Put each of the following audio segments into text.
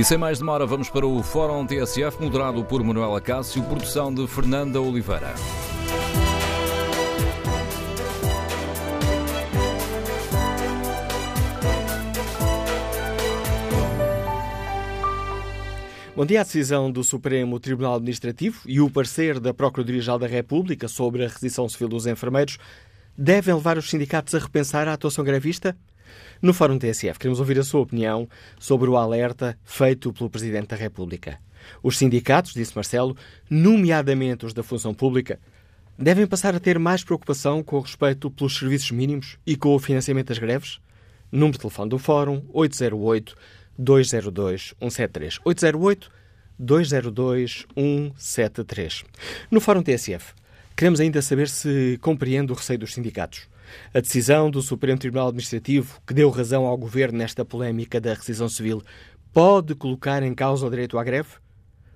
E sem mais demora, vamos para o Fórum TSF, moderado por Manuela Cássio, produção de Fernanda Oliveira. Bom dia. A decisão do Supremo Tribunal Administrativo e o parecer da Procuradoria-Geral da República sobre a requisição civil dos enfermeiros devem levar os sindicatos a repensar a atuação gravista? No Fórum TSF, queremos ouvir a sua opinião sobre o alerta feito pelo Presidente da República. Os sindicatos, disse Marcelo, nomeadamente os da função pública, devem passar a ter mais preocupação com o respeito pelos serviços mínimos e com o financiamento das greves? Número de telefone do Fórum 808 202 173. 808 202 173. No Fórum TSF, queremos ainda saber se compreende o receio dos sindicatos. A decisão do Supremo Tribunal Administrativo, que deu razão ao Governo nesta polémica da rescisão civil, pode colocar em causa o direito à greve?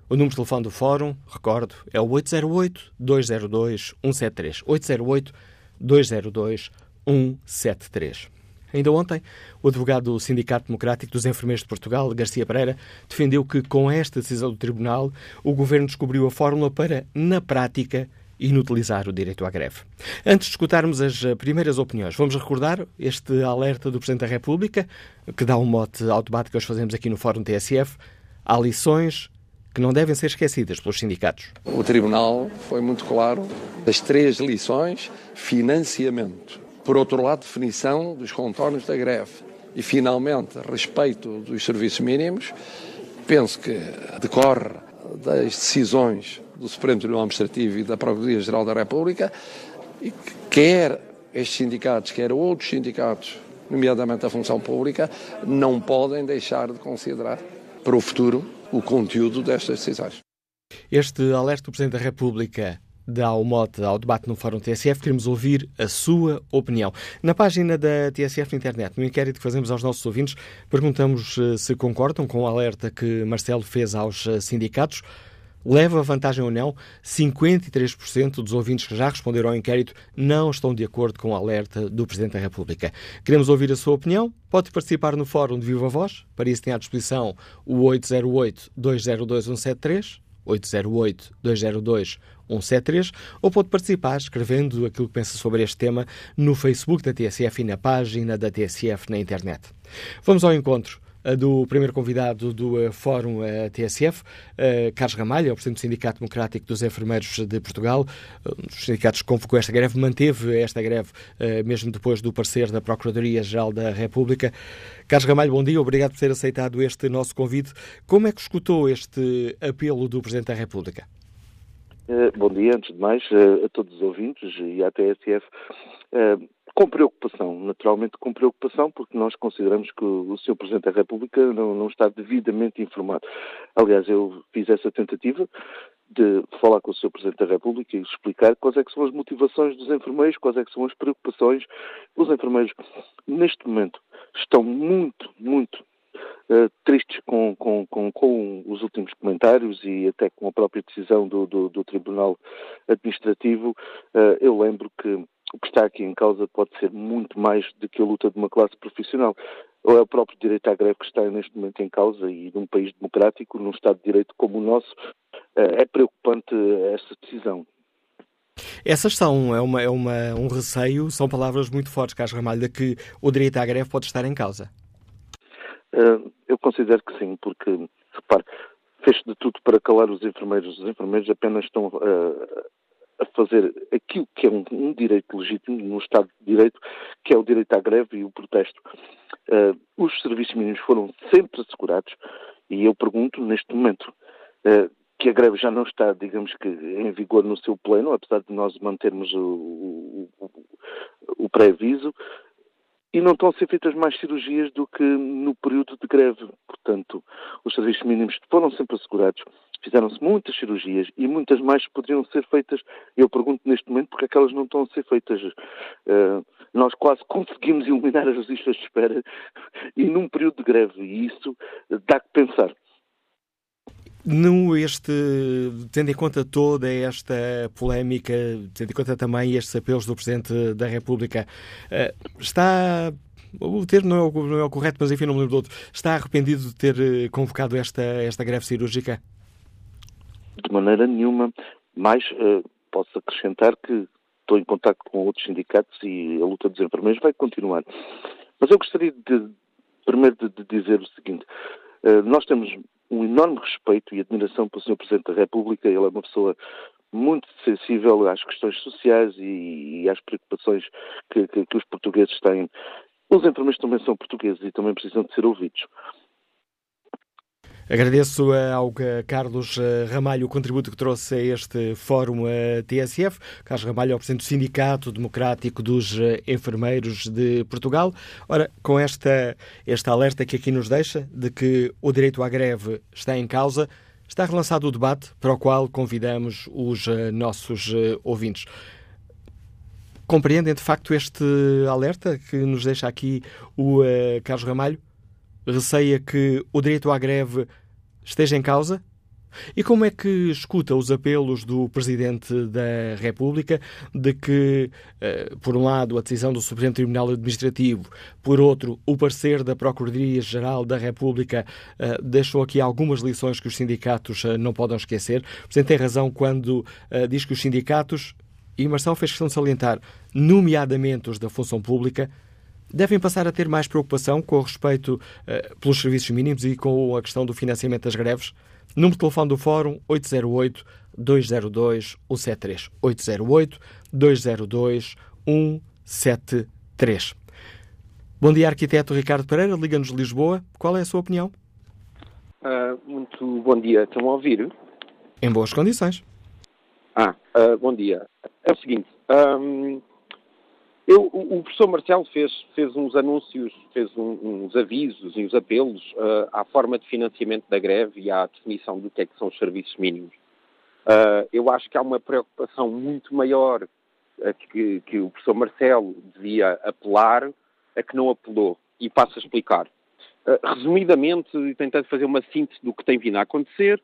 O número de telefone do Fórum, recordo, é o 808-202-173. 808-202-173. Ainda ontem, o advogado do Sindicato Democrático dos Enfermeiros de Portugal, Garcia Pereira, defendeu que, com esta decisão do Tribunal, o Governo descobriu a fórmula para, na prática, inutilizar o direito à greve. Antes de escutarmos as primeiras opiniões, vamos recordar este alerta do Presidente da República, que dá um mote ao debate que hoje fazemos aqui no Fórum TSF. Há lições que não devem ser esquecidas pelos sindicatos. O Tribunal foi muito claro das três lições: financiamento, por outro lado, definição dos contornos da greve e, finalmente, respeito dos serviços mínimos, penso que decorre das decisões do Supremo Tribunal Administrativo e da Procuradoria-Geral da República e que quer estes sindicatos, quer outros sindicatos, nomeadamente a função pública, não podem deixar de considerar para o futuro o conteúdo destas decisões. Este alerta do Presidente da República dá o mote ao debate no Fórum TSF, queremos ouvir a sua opinião. Na página da TSF na internet, no inquérito que fazemos aos nossos ouvintes, perguntamos eh, se concordam com o alerta que Marcelo fez aos eh, sindicatos. Leva vantagem ou não? 53% dos ouvintes que já responderam ao inquérito não estão de acordo com o alerta do Presidente da República. Queremos ouvir a sua opinião. Pode participar no Fórum de Viva Voz. Para isso tem à disposição o 808-202-173, 808-202-173, 173 ou pode participar escrevendo aquilo que pensa sobre este tema no Facebook da TSF e na página da TSF na internet. Vamos ao encontro do primeiro convidado do uh, Fórum uh, TSF, uh, Carlos Ramalho, é o Presidente do Sindicato Democrático dos Enfermeiros de Portugal. Dos sindicatos convocou esta greve, manteve esta greve mesmo depois do parecer da Procuradoria-Geral da República. Carlos Ramalho, bom dia, obrigado por ter aceitado este nosso convite. Como é que escutou este apelo do Presidente da República? Eh, bom dia, antes de mais, eh, a todos os ouvintes e à TSF. Com preocupação, naturalmente com preocupação, porque nós consideramos que o Sr. Presidente da República não, não, está devidamente informado. Aliás, eu fiz essa tentativa de falar com o Sr. Presidente da República e explicar quais é que são as motivações dos enfermeiros, quais é que são as preocupações. Os enfermeiros, neste momento, estão muito, muito uh, tristes com, com, com, com, os últimos comentários e até com a própria decisão do, do, do Tribunal Administrativo. Uh, eu lembro que o que está aqui em causa pode ser muito mais do que a luta de uma classe profissional. Ou é o próprio direito à greve que está neste momento em causa e num país democrático, num Estado de Direito como o nosso, uh, é preocupante essa decisão. Essas são é uma, é uma, um receio, são palavras muito fortes, Carlos Ramalho, de que o direito à greve pode estar em causa. Uh, eu considero que sim, porque, repare, fez de tudo para calar os enfermeiros. Os enfermeiros apenas estão uh, a fazer aquilo que é um, um, direito legítimo no Estado de Direito, que é o direito à greve e o protesto. Uh, os serviços mínimos foram sempre assegurados e eu pergunto, neste momento, que a greve já não está, digamos que, em vigor no seu pleno, apesar de nós mantermos o, o, o pré-aviso, e não estão a ser feitas mais cirurgias do que no período de greve. Portanto, os serviços mínimos foram sempre assegurados, fizeram-se muitas cirurgias e muitas mais poderiam ser feitas. Eu pergunto neste momento porque é que elas não estão a ser feitas. Uh, nós quase conseguimos eliminar as listas de espera e num período de greve, e isso dá que pensar. No este, tendo em conta toda esta polémica, tendo em conta também estes apelos do Presidente da República, eh, está o termo não é o, não é o correto, mas enfim, não me lembro do outro. Está arrependido de ter eh, convocado esta, esta greve cirúrgica? De maneira nenhuma. Mas uh, posso acrescentar que estou em contato com outros sindicatos e a luta dos enfermeiros vai continuar. Mas eu gostaria de, primeiro de, de dizer o seguinte. Uh, nós temos um enorme respeito e admiração pelo Sr. Presidente da República. Ele é uma pessoa muito sensível às questões sociais e, e às preocupações que, que, que, os portugueses têm. Os enfermeiros também são portugueses e também precisam de ser ouvidos. Agradeço ao Carlos eh, Ramalho o contributo que trouxe a este fórum TSF. Carlos Ramalho é o Presidente do Sindicato Democrático dos eh, Enfermeiros de Portugal. Ora, com esta, esta alerta que aqui nos deixa de que o direito à greve está em causa, está relançado o debate para o qual convidamos os eh, nossos ouvintes. Compreendem de facto este alerta que nos deixa aqui o Carlos Ramalho? Receia que o direito à greve esteja em causa? E como é que escuta os apelos do Presidente da República de que, eh, por um lado, a decisão do Supremo Tribunal Administrativo, por outro, o parecer da Procuradoria-Geral da República eh, deixou aqui algumas lições que os sindicatos eh, não podem esquecer? O Presidente tem razão quando diz que os sindicatos, e Marcelo fez questão de salientar, nomeadamente os da função pública, devem passar a ter mais preocupação com o respeito uh, pelos serviços mínimos e com a questão do financiamento das greves? Número de telefone do Fórum 808 202 173. 808 202 173. Bom dia, arquiteto Ricardo Pereira, Liga-nos de Lisboa. Qual é a sua opinião? Uh, muito bom dia. Estão a ouvir? Em boas condições. Ah, uh, bom dia. É o seguinte, um, eu, o, professor Marcelo fez, fez uns anúncios, fez um, uns avisos e uns apelos uh, à forma de financiamento da greve e à definição do que é que são os serviços mínimos. Uh, eu acho que há uma preocupação muito maior uh, que, que, o professor Marcelo devia apelar, a que não apelou. E passo a explicar. resumidamente, tentando fazer uma síntese do que tem vindo a acontecer,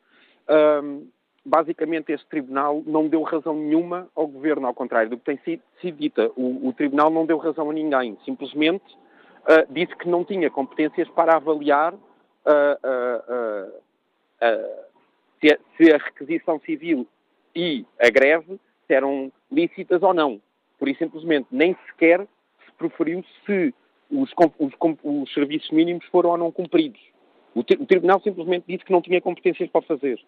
basicamente este tribunal não deu razão nenhuma ao governo, ao contrário do que tem sido, dita. O, o, tribunal não deu razão a ninguém, simplesmente uh, disse que não tinha competências para avaliar uh, uh, se, a, se, a, requisição civil e a greve eram lícitas ou não. Por isso, simplesmente, nem sequer se proferiu se os, os, os serviços mínimos foram ou não cumpridos. O, o tribunal simplesmente disse que não tinha competências para fazer.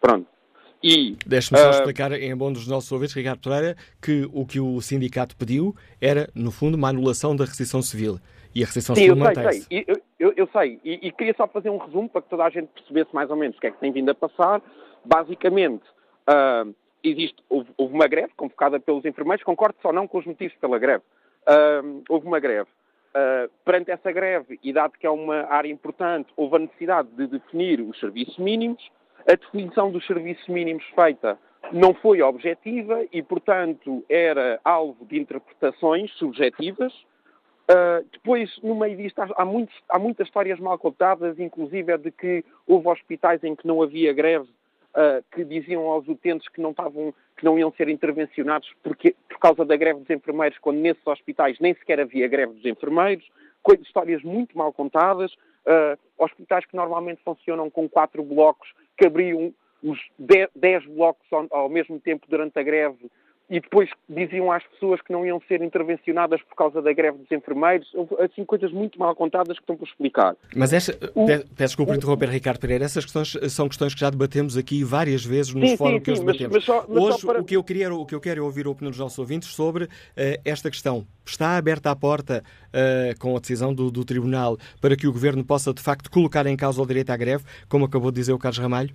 Pronto. E, Deixe-me só uh, explicar, em bom dos nossos ouvintes, Ricardo Pereira, que o que o sindicato pediu era, no fundo, uma anulação da restrição civil. E a restrição sim, civil mantém-se. Eu, eu, eu, sei, e, e, queria só fazer um resumo para que toda a gente percebesse mais ou menos o que é que tem vindo a passar. Basicamente, uh, existe, houve, houve, uma greve convocada pelos enfermeiros, concordo só não com os motivos pela greve. Uh, houve uma greve. Uh, perante essa greve, e dado que é uma área importante, houve a necessidade de definir os serviços mínimos. A definição dos serviços mínimos feita não foi objetiva e, portanto, era alvo de interpretações subjetivas. Uh, depois, no meio disto, há, muitos, há, muitas histórias mal contadas, inclusive é de que houve hospitais em que não havia greve, uh, que diziam aos utentes que não, estavam, que não iam ser intervencionados porque, por causa da greve dos enfermeiros, quando nesses hospitais nem sequer havia greve dos enfermeiros. Coisas, histórias muito mal contadas. Uh, hospitais que normalmente funcionam com quatro blocos que abriam os 10 blocos ao, ao mesmo tempo durante a greve e depois diziam às pessoas que não iam ser intervencionadas por causa da greve dos enfermeiros. Assim, coisas muito mal contadas que estão por explicar. Mas esta, o, peço desculpa o, interromper, Ricardo Pereira, essas questões são questões que já debatemos aqui várias vezes nos fóruns que os debatemos. Mas, mas só, mas Hoje, para... o, que eu queria, o que eu quero é ouvir a opinião dos nossos ouvintes sobre uh, esta questão. Está aberta a porta, uh, com a decisão do, do Tribunal, para que o Governo possa, de facto, colocar em causa o direito à greve, como acabou de dizer o Carlos Ramalho?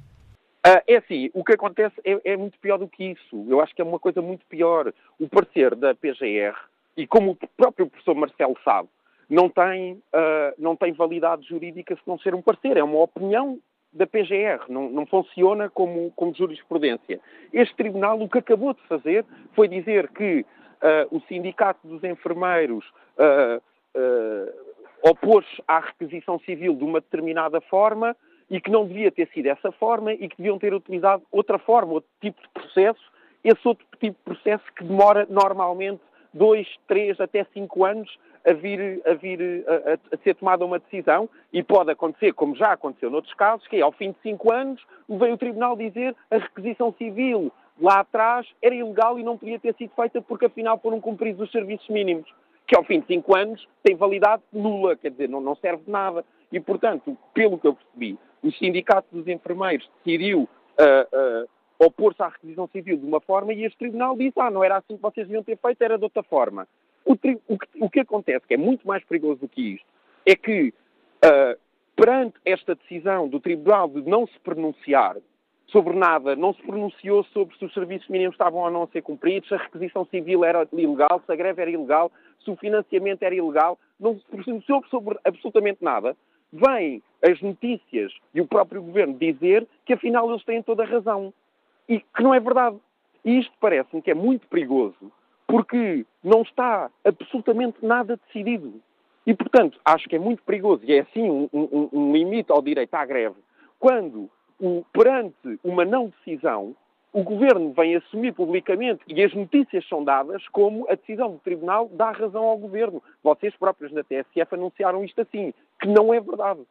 Uh, é assim, o que acontece é, é, muito pior do que isso. Eu acho que é uma coisa muito pior. O parecer da PGR, e como o próprio professor Marcelo sabe, não tem, uh, não tem validade jurídica se não ser um parecer. É uma opinião da PGR, não, não funciona como, como jurisprudência. Este tribunal o que acabou de fazer foi dizer que uh, o Sindicato dos Enfermeiros opôs à requisição civil de uma determinada forma e que não devia ter sido dessa forma e que deviam ter utilizado outra forma, outro tipo de processo, esse outro tipo de processo que demora normalmente dois, três, até cinco anos a vir, a, vir a, a, ser tomada uma decisão e pode acontecer, como já aconteceu noutros casos, que ao fim de cinco anos veio o Tribunal dizer a requisição civil lá atrás era ilegal e não podia ter sido feita porque afinal foram cumpridos os serviços mínimos, que ao fim de cinco anos tem validade nula, quer dizer, não, não serve de nada. E, portanto, pelo que eu percebi, o Sindicato dos Enfermeiros decidiu uh, uh, opor-se à requisição civil de uma forma e este Tribunal disse, ah, não era assim que vocês deviam ter feito, era de outra forma. O, o, que, o que, acontece, que é muito mais perigoso do que isto, é que, uh, perante esta decisão do Tribunal de não se pronunciar sobre nada, não se pronunciou sobre se os serviços mínimos estavam ou não a ser cumpridos, se a requisição civil era ilegal, se a greve era ilegal, se o financiamento era ilegal, não se pronunciou sobre absolutamente nada. Vêm as notícias e o próprio governo dizer que afinal eles têm toda a razão. E que não é verdade. E isto parece-me que é muito perigoso, porque não está absolutamente nada decidido. E, portanto, acho que é muito perigoso, e é assim um, um, um limite ao direito à greve, quando o, perante uma não decisão, o governo vem assumir publicamente, e as notícias são dadas, como a decisão do tribunal dá razão ao governo. Vocês próprios na TSF anunciaram isto assim, que não é verdade.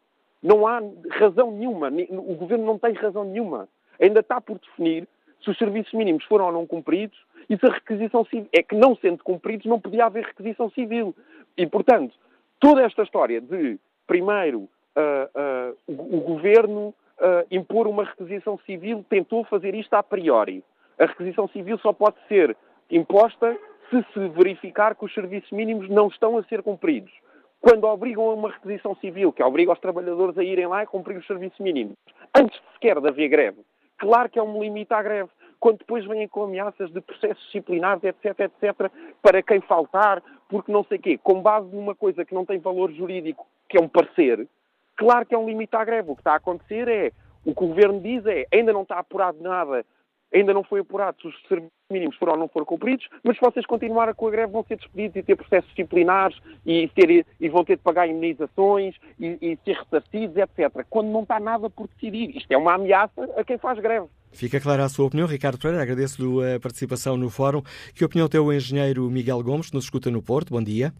Não há razão nenhuma. O governo não tem razão nenhuma. Ainda está por definir se os serviços mínimos foram ou não cumpridos e se a requisição civil. É que, não sendo cumpridos, não podia haver requisição civil. E, portanto, toda esta história de, primeiro, uh, uh, o, o governo uh, impor uma requisição civil, tentou fazer isto a priori. A requisição civil só pode ser imposta se se verificar que os serviços mínimos não estão a ser cumpridos. Quando obrigam a uma requisição civil, que obriga os trabalhadores a irem lá e cumprir os serviços mínimos, antes sequer de haver greve, claro que é um limite à greve. Quando depois vêm com ameaças de processos disciplinares, etc, etc, para quem faltar, porque não sei quê, com base numa coisa que não tem valor jurídico, que é um parecer, Claro que é um limite à greve. O que está a acontecer é, o que o Governo diz é, ainda não está apurado nada, ainda não foi apurado se os serviços mínimos foram ou não foram cumpridos, mas se vocês continuarem com a greve vão ser despedidos e ter processos disciplinares e, ter, e vão ter de pagar indemnizações e, e ser ressarcidos, etc. Quando não está nada por decidir. Isto é uma ameaça a quem faz greve. Fica clara a sua opinião, Ricardo Pereira. Agradeço-lhe a participação no fórum. Que opinião tem o engenheiro Miguel Gomes, que nos escuta no Porto? Bom dia.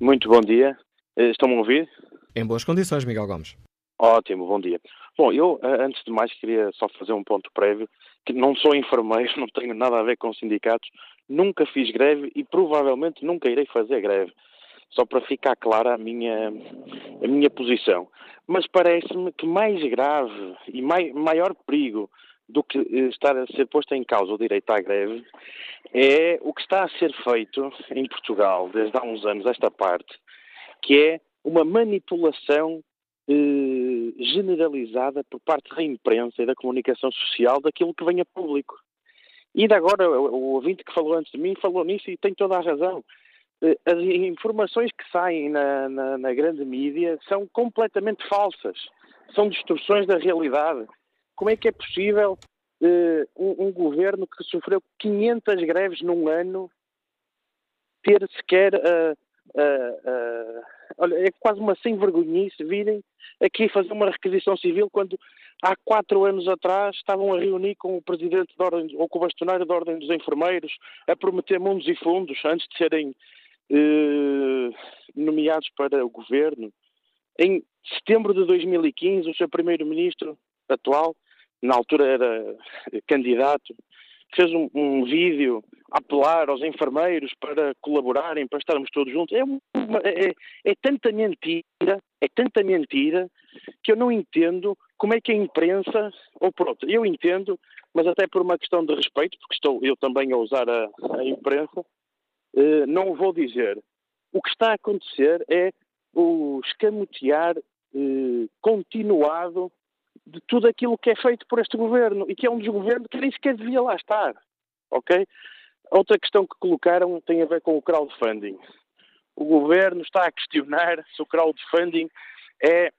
Muito bom dia. Eh, estão-me a ouvir? Em boas condições, Miguel Gomes. Ótimo, bom dia. Bom, eu, eh, antes de mais, queria só fazer um ponto prévio, que não sou enfermeiro, não tenho nada a ver com sindicatos, nunca fiz greve e provavelmente nunca irei fazer greve. Só para ficar clara a minha, a minha posição. Mas parece-me que mais grave e mai, maior perigo do que eh, estar a ser posto em causa o direito à greve é o que está a ser feito em Portugal desde há uns anos, esta parte, que é uma manipulação eh, generalizada por parte da imprensa e da comunicação social daquilo que vem a público. E ainda agora, o, ouvinte que falou antes de mim falou nisso e tem toda a razão. Eh, as informações que saem na, na, na grande mídia são completamente falsas. São distorções da realidade. Como é que é possível uh, um, um, governo que sofreu 500 greves num ano ter sequer uh, uh, uh, olha, é quase uma sem-vergonhice virem aqui fazer uma requisição civil quando há quatro anos atrás estavam a reunir com o presidente da ordem, ou com o bastonário da Ordem dos Enfermeiros a prometer mundos e fundos antes de serem uh, nomeados para o governo. Em setembro de 2015, o seu primeiro-ministro atual, na altura era candidato, fez um, um, vídeo a apelar aos enfermeiros para colaborarem, para estarmos todos juntos. É, uma, é, é, tanta mentira, é tanta mentira, que eu não entendo como é que a imprensa, ou pronto, eu entendo, mas até por uma questão de respeito, porque estou eu também a usar a, a imprensa, eh, não vou dizer. O que está a acontecer é o escamotear eh, continuado de tudo aquilo que é feito por este governo e que é um desgoverno que nem sequer devia lá estar. Ok? Outra questão que colocaram tem a ver com o crowdfunding. O governo está a questionar se o crowdfunding é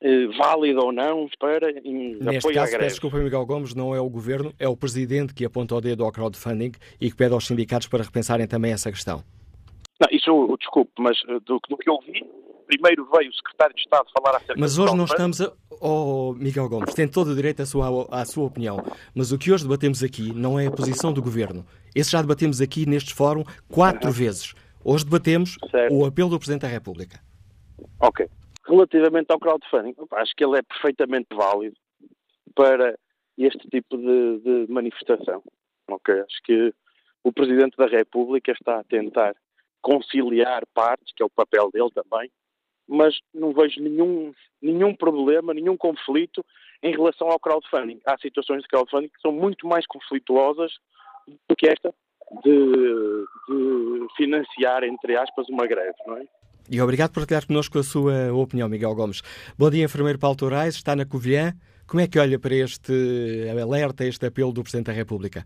eh, válido ou não para em Neste apoio caso, à greve. peço desculpa, Miguel Gomes, não é o governo, é o presidente que aponta o dedo ao crowdfunding e que pede aos sindicatos para repensarem também essa questão. Não, isso, desculpe, mas eh, do, do que eu vi, primeiro veio o secretário de Estado falar acerca Mas hoje não estamos a. Oh, Miguel Gomes, tem todo o direito à sua, à sua opinião. Mas o que hoje debatemos aqui não é a posição do governo. Esse já debatemos aqui neste fórum quatro uhum. vezes. Hoje debatemos certo. o apelo do Presidente da República. Ok. Relativamente ao crowdfunding, acho que ele é perfeitamente válido para este tipo de, de manifestação. Ok? Acho que o Presidente da República está a tentar conciliar partes, que é o papel dele também, mas não vejo nenhum, nenhum problema, nenhum conflito em relação ao crowdfunding. Há situações de crowdfunding que são muito mais conflituosas do que esta de, de financiar, entre aspas, uma greve, não é? E obrigado por partilhar connosco a sua opinião, Miguel Gomes. Bom dia, enfermeiro Paulo Tourais, está na Covilhã. Como é que olha para este alerta, este apelo do Presidente da República?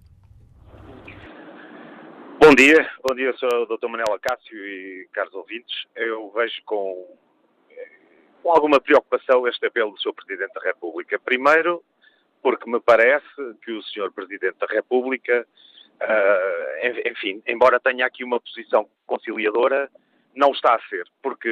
Bom dia, bom dia, sou o Dr. Manela Cássio e caros ouvintes. Eu vejo com, com alguma preocupação este apelo do Sr. Presidente da República. Primeiro, porque me parece que o Sr. Presidente da República, uh, enfim, embora tenha aqui uma posição conciliadora, não está a ser, porque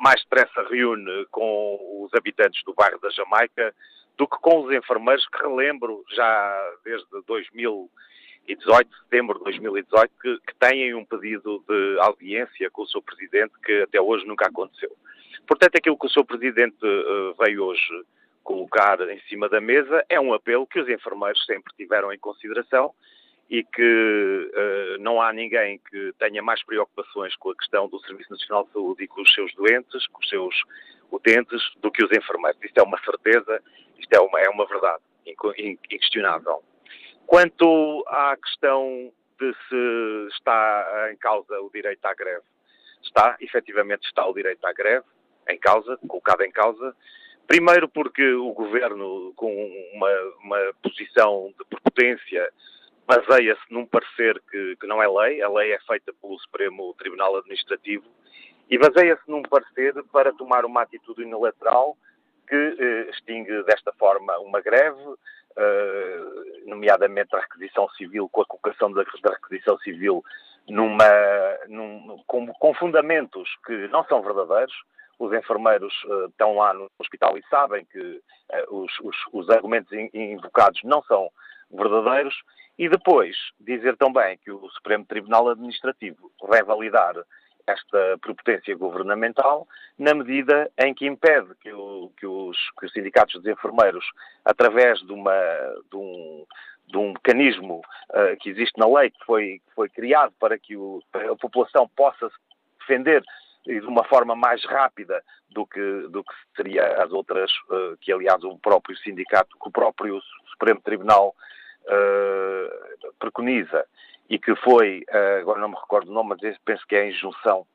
mais depressa reúne com os habitantes do bairro da Jamaica do que com os enfermeiros, que relembro já desde 2018, setembro de 2018, que, que têm um pedido de audiência com o seu Presidente que até hoje nunca aconteceu. Portanto, aquilo que o seu Presidente uh, veio hoje colocar em cima da mesa é um apelo que os enfermeiros sempre tiveram em consideração e que uh, não há ninguém que tenha mais preocupações com a questão do Serviço Nacional de Saúde e com os seus doentes, com os seus utentes, do que os enfermeiros. Isto é uma certeza, isto é uma, é uma verdade inquestionável. Quanto à questão de se está em causa o direito à greve, está, efetivamente está o direito à greve em causa, colocado em causa, Primeiro porque o governo, com uma, uma posição de prepotência, baseia-se num parecer que, que, não é lei, a lei é feita pelo Supremo Tribunal Administrativo, e baseia-se num parecer para tomar uma atitude unilateral que eh, extingue desta forma uma greve, eh, nomeadamente a requisição civil, com a colocação da, da requisição civil numa, num, com, com, fundamentos que não são verdadeiros. Os enfermeiros uh, estão lá no hospital e sabem que uh, os, os, os, argumentos invocados não são verdadeiros. E depois dizer também que o Supremo Tribunal Administrativo vai validar esta prepotência governamental na medida em que impede que, o, que, os, que os, sindicatos dos enfermeiros, através de, uma, de, um, de um, mecanismo uh, que existe na lei, que foi, que foi criado para que o, a população possa se defender e de uma forma mais rápida do que, do que seria as outras, uh, que aliás o próprio sindicato, que o próprio Supremo Tribunal uh, preconiza e que foi, uh, agora não me recordo o nome, mas penso que é a injunção.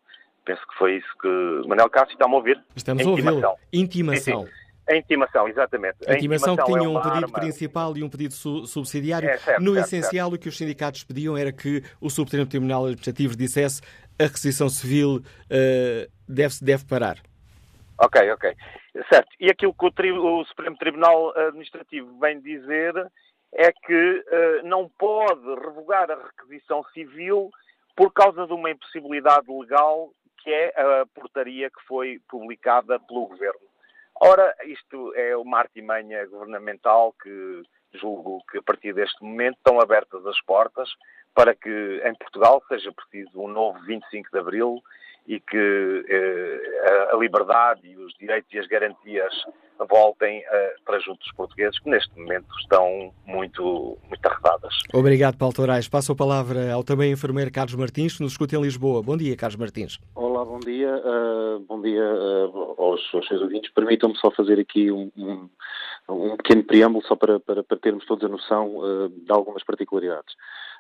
Penso que foi isso que. Manuel Cássio, está-me a ouvir? Estamos a ouvi-lo. Intimação. A intimação, exatamente. A intimação, que tinha é um pedido arma... principal e um pedido su subsidiário. É, certo, no certo, essencial, certo. o que os sindicatos pediam era que o Supremo Tribunal Administrativo dissesse a requisição civil uh, deve, deve parar. Ok, ok. Certo. E aquilo que o, o Supremo Tribunal Administrativo vem dizer é que uh, não pode revogar a requisição civil por causa de uma impossibilidade legal que é a portaria que foi publicada pelo Governo. Ora, isto é uma artimanha governamental que julgo que a partir deste momento estão abertas as portas para que em Portugal seja preciso um novo 25 de Abril e que eh, a liberdade e os direitos e as garantias voltem uh, para junto dos portugueses, que neste momento estão muito, muito arredadas. Obrigado, Paulo Torais. Passo a palavra ao também enfermeiro Carlos Martins, que nos escuta em Lisboa. Bom dia, Carlos Martins. Olá, bom dia. Uh, bom dia uh, aos, aos seus ouvintes. Permitam-me só fazer aqui um, um, um, pequeno preâmbulo, só para, para, para termos todos a noção de algumas particularidades.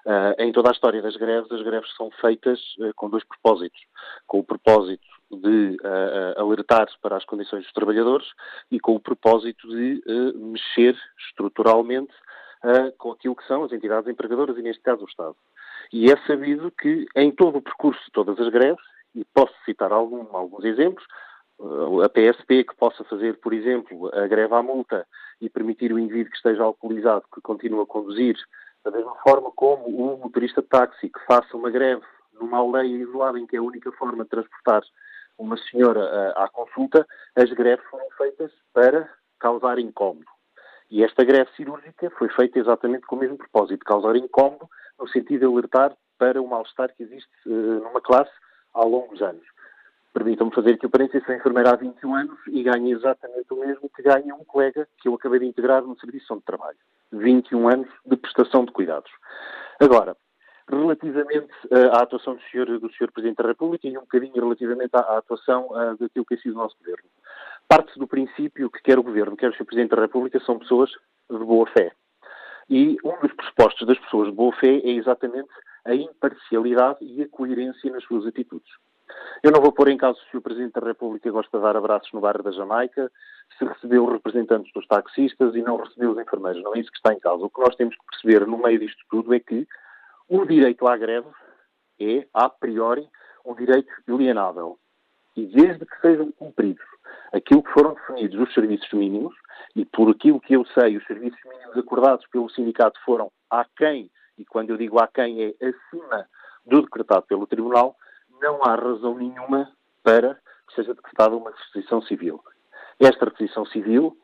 Uh, em toda a história das greves, as greves são feitas uh, com dois propósitos. Com o propósito de uh, alertar para as condições dos trabalhadores e com o propósito de mexer estruturalmente com aquilo que são as entidades empregadoras e, neste caso, o Estado. E é sabido que em todo o percurso de todas as greves, e posso citar algum, alguns exemplos, a PSP que possa fazer, por exemplo, a greve à multa e permitir o indivíduo que esteja alcoolizado que continue a conduzir da mesma forma como um motorista de táxi que faça uma greve numa aldeia isolada em que é a única forma de transportar uma senhora à, consulta, as greves foram feitas para causar incómodo. E esta greve cirúrgica foi feita exatamente com o mesmo propósito, causar incómodo, no sentido de alertar para o mal-estar que existe uh, numa classe ao longo dos anos. Permitam-me fazer aqui o parênteses, sou enfermeira há 21 anos e ganho exatamente o mesmo que ganha um colega que eu acabei de integrar no serviço de trabalho. 21 anos de prestação de cuidados. Agora, relativamente uh, à atuação do Sr. do Sr. Presidente da República e um bocadinho relativamente à, à atuação uh, daquilo que tem sido o nosso Governo. Parte-se do princípio que quer o Governo, quer o Sr. Presidente da República, são pessoas de boa fé. E um dos pressupostos das pessoas de boa fé é exatamente a imparcialidade e a coerência nas suas atitudes. Eu não vou pôr em causa se o Presidente da República gosta de dar abraços no bar da Jamaica, se recebeu representantes dos taxistas e não recebeu os enfermeiros. Não é isso que está em causa. O que nós temos que perceber no meio disto tudo é que o direito à greve é, a priori, um direito alienável. E desde que sejam cumpridos aquilo que foram definidos os serviços mínimos, e por aquilo que eu sei, os serviços mínimos acordados pelo sindicato foram aquém, e quando eu digo aquém é acima do decretado pelo Tribunal, não há razão nenhuma para que seja decretada uma requisição civil. Esta requisição civil,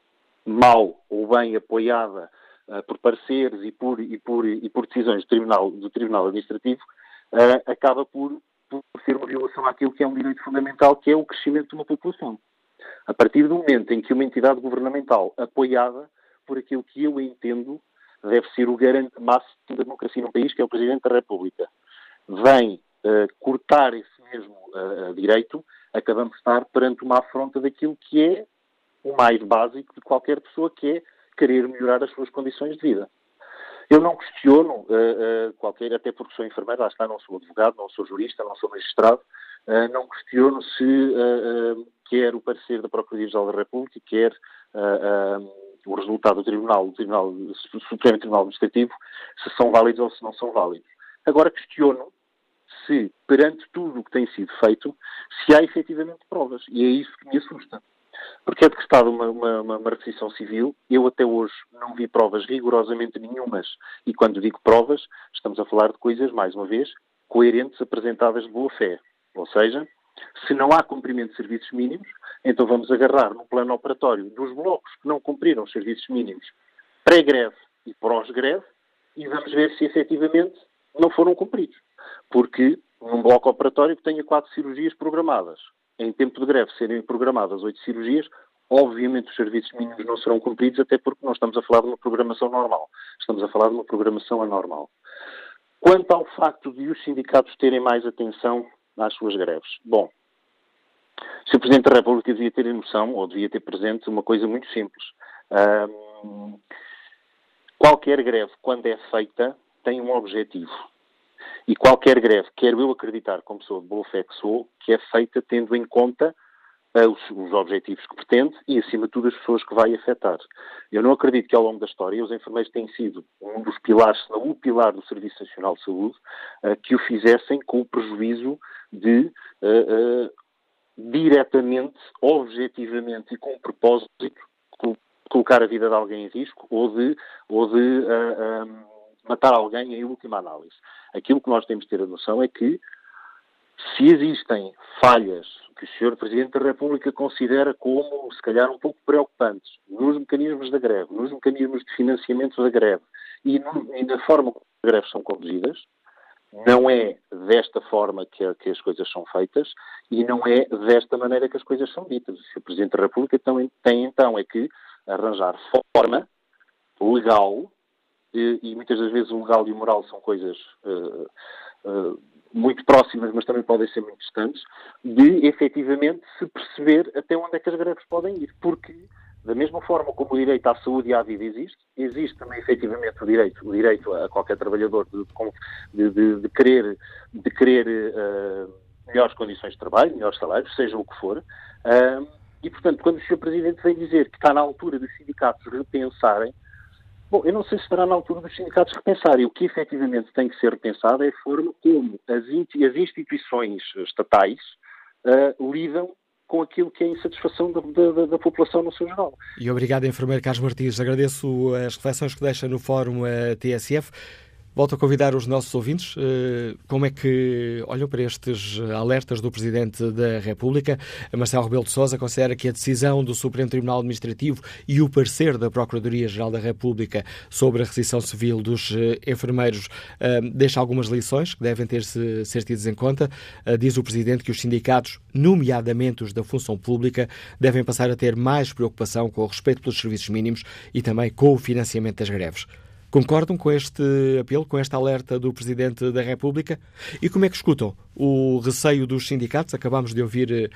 mal ou bem apoiada uh, por pareceres e por, e, por, e por decisões do Tribunal, do tribunal Administrativo, uh, acaba por, por ser uma violação àquilo que é um direito fundamental, que é o crescimento de uma população. A partir do momento em que uma entidade governamental apoiada por aquilo que eu entendo deve ser o garante máximo da democracia num país, que é o Presidente da República, vem uh, cortar esse mesmo uh, direito, acabamos de estar perante uma afronta daquilo que é o mais básico de qualquer pessoa, que é querer melhorar as suas condições de vida. Eu não questiono uh, uh, qualquer, até porque sou enfermeiro, lá está, não sou advogado, não sou jurista, não sou magistrado, uh, não questiono se quer o parecer da Procuradoria-Geral da República, quer o resultado do Tribunal, do Tribunal, Supremo Tribunal Administrativo, se são válidos ou se não são válidos. Agora questiono se, perante tudo o que tem sido feito, se há efetivamente provas. E é isso que me assusta. Porque é decretada uma, uma, uma, requisição civil, eu até hoje não vi provas rigorosamente nenhumas. E quando digo provas, estamos a falar de coisas, mais uma vez, coerentes, apresentadas de boa fé. Ou seja, se não há cumprimento de serviços mínimos, então vamos agarrar no plano operatório dos blocos que não cumpriram os serviços mínimos pré-greve e pós-greve e vamos ver se efetivamente não foram cumpridos. Porque num bloco operatório que tenha quatro cirurgias programadas, em tempo de greve serem programadas oito cirurgias, obviamente os serviços mínimos não serão cumpridos, até porque não estamos a falar de uma programação normal. Estamos a falar de uma programação anormal. Quanto ao facto de os sindicatos terem mais atenção às suas greves. Bom, se o Presidente da República devia ter noção, ou devia ter presente, uma coisa muito simples. Um, qualquer greve, quando é feita, tem um objetivo. E qualquer greve, quero eu acreditar, como pessoa de boa fé que sou, que é feita tendo em conta uh, os, os, objetivos que pretende e, acima de tudo, as pessoas que vai afetar. Eu não acredito que, ao longo da história, os enfermeiros têm sido um dos pilares, se não o pilar do Serviço Nacional de Saúde, uh, que o fizessem com o prejuízo de uh, diretamente, objetivamente e com propósito colocar a vida de alguém em risco ou de, ou de matar alguém em última análise. Aquilo que nós temos de ter a noção é que se existem falhas que o Sr. Presidente da República considera como, se calhar, um pouco preocupantes nos mecanismos da greve, nos mecanismos de financiamento da greve e, no, e na forma como as greves são conduzidas, não é desta forma que, que, as coisas são feitas e não é desta maneira que as coisas são ditas. O Sr. Presidente da República tem, tem então é que arranjar forma legal e, e, muitas das vezes o legal e o moral são coisas uh, uh, muito próximas, mas também podem ser muito distantes, de efetivamente se perceber até onde é que as greves podem ir. Porque, da mesma forma como o direito à saúde e à vida existe, existe também efetivamente o direito, o direito a qualquer trabalhador de, de, de, de querer, de querer uh, melhores condições de trabalho, melhores salários, seja o que for. e, portanto, quando o Sr. Presidente vem dizer que está na altura dos sindicatos repensarem, Bom, eu não sei se estará na altura dos sindicatos repensarem. O que efetivamente tem que ser repensado é a forma como as, as instituições estatais uh, lidam com aquilo que é a insatisfação da, da, da, população no seu geral. E obrigado, enfermeiro Carlos Martins. Agradeço as reflexões que deixa no Fórum uh, TSF. Volto a convidar os nossos ouvintes. Eh, como é que olham para estes alertas do Presidente da República? Marcelo Rebelo de Sousa considera que a decisão do Supremo Tribunal Administrativo e o parecer da Procuradoria-Geral da República sobre a requisição civil dos eh, enfermeiros eh, deixa algumas lições que devem ter -se, ser tidas em conta. Diz o Presidente que os sindicatos, nomeadamente os da função pública, devem passar a ter mais preocupação com o respeito pelos serviços mínimos e também com o financiamento das greves. Concordam com este apelo, com esta alerta do Presidente da República? E como é que escutam o receio dos sindicatos? Acabámos de ouvir uh,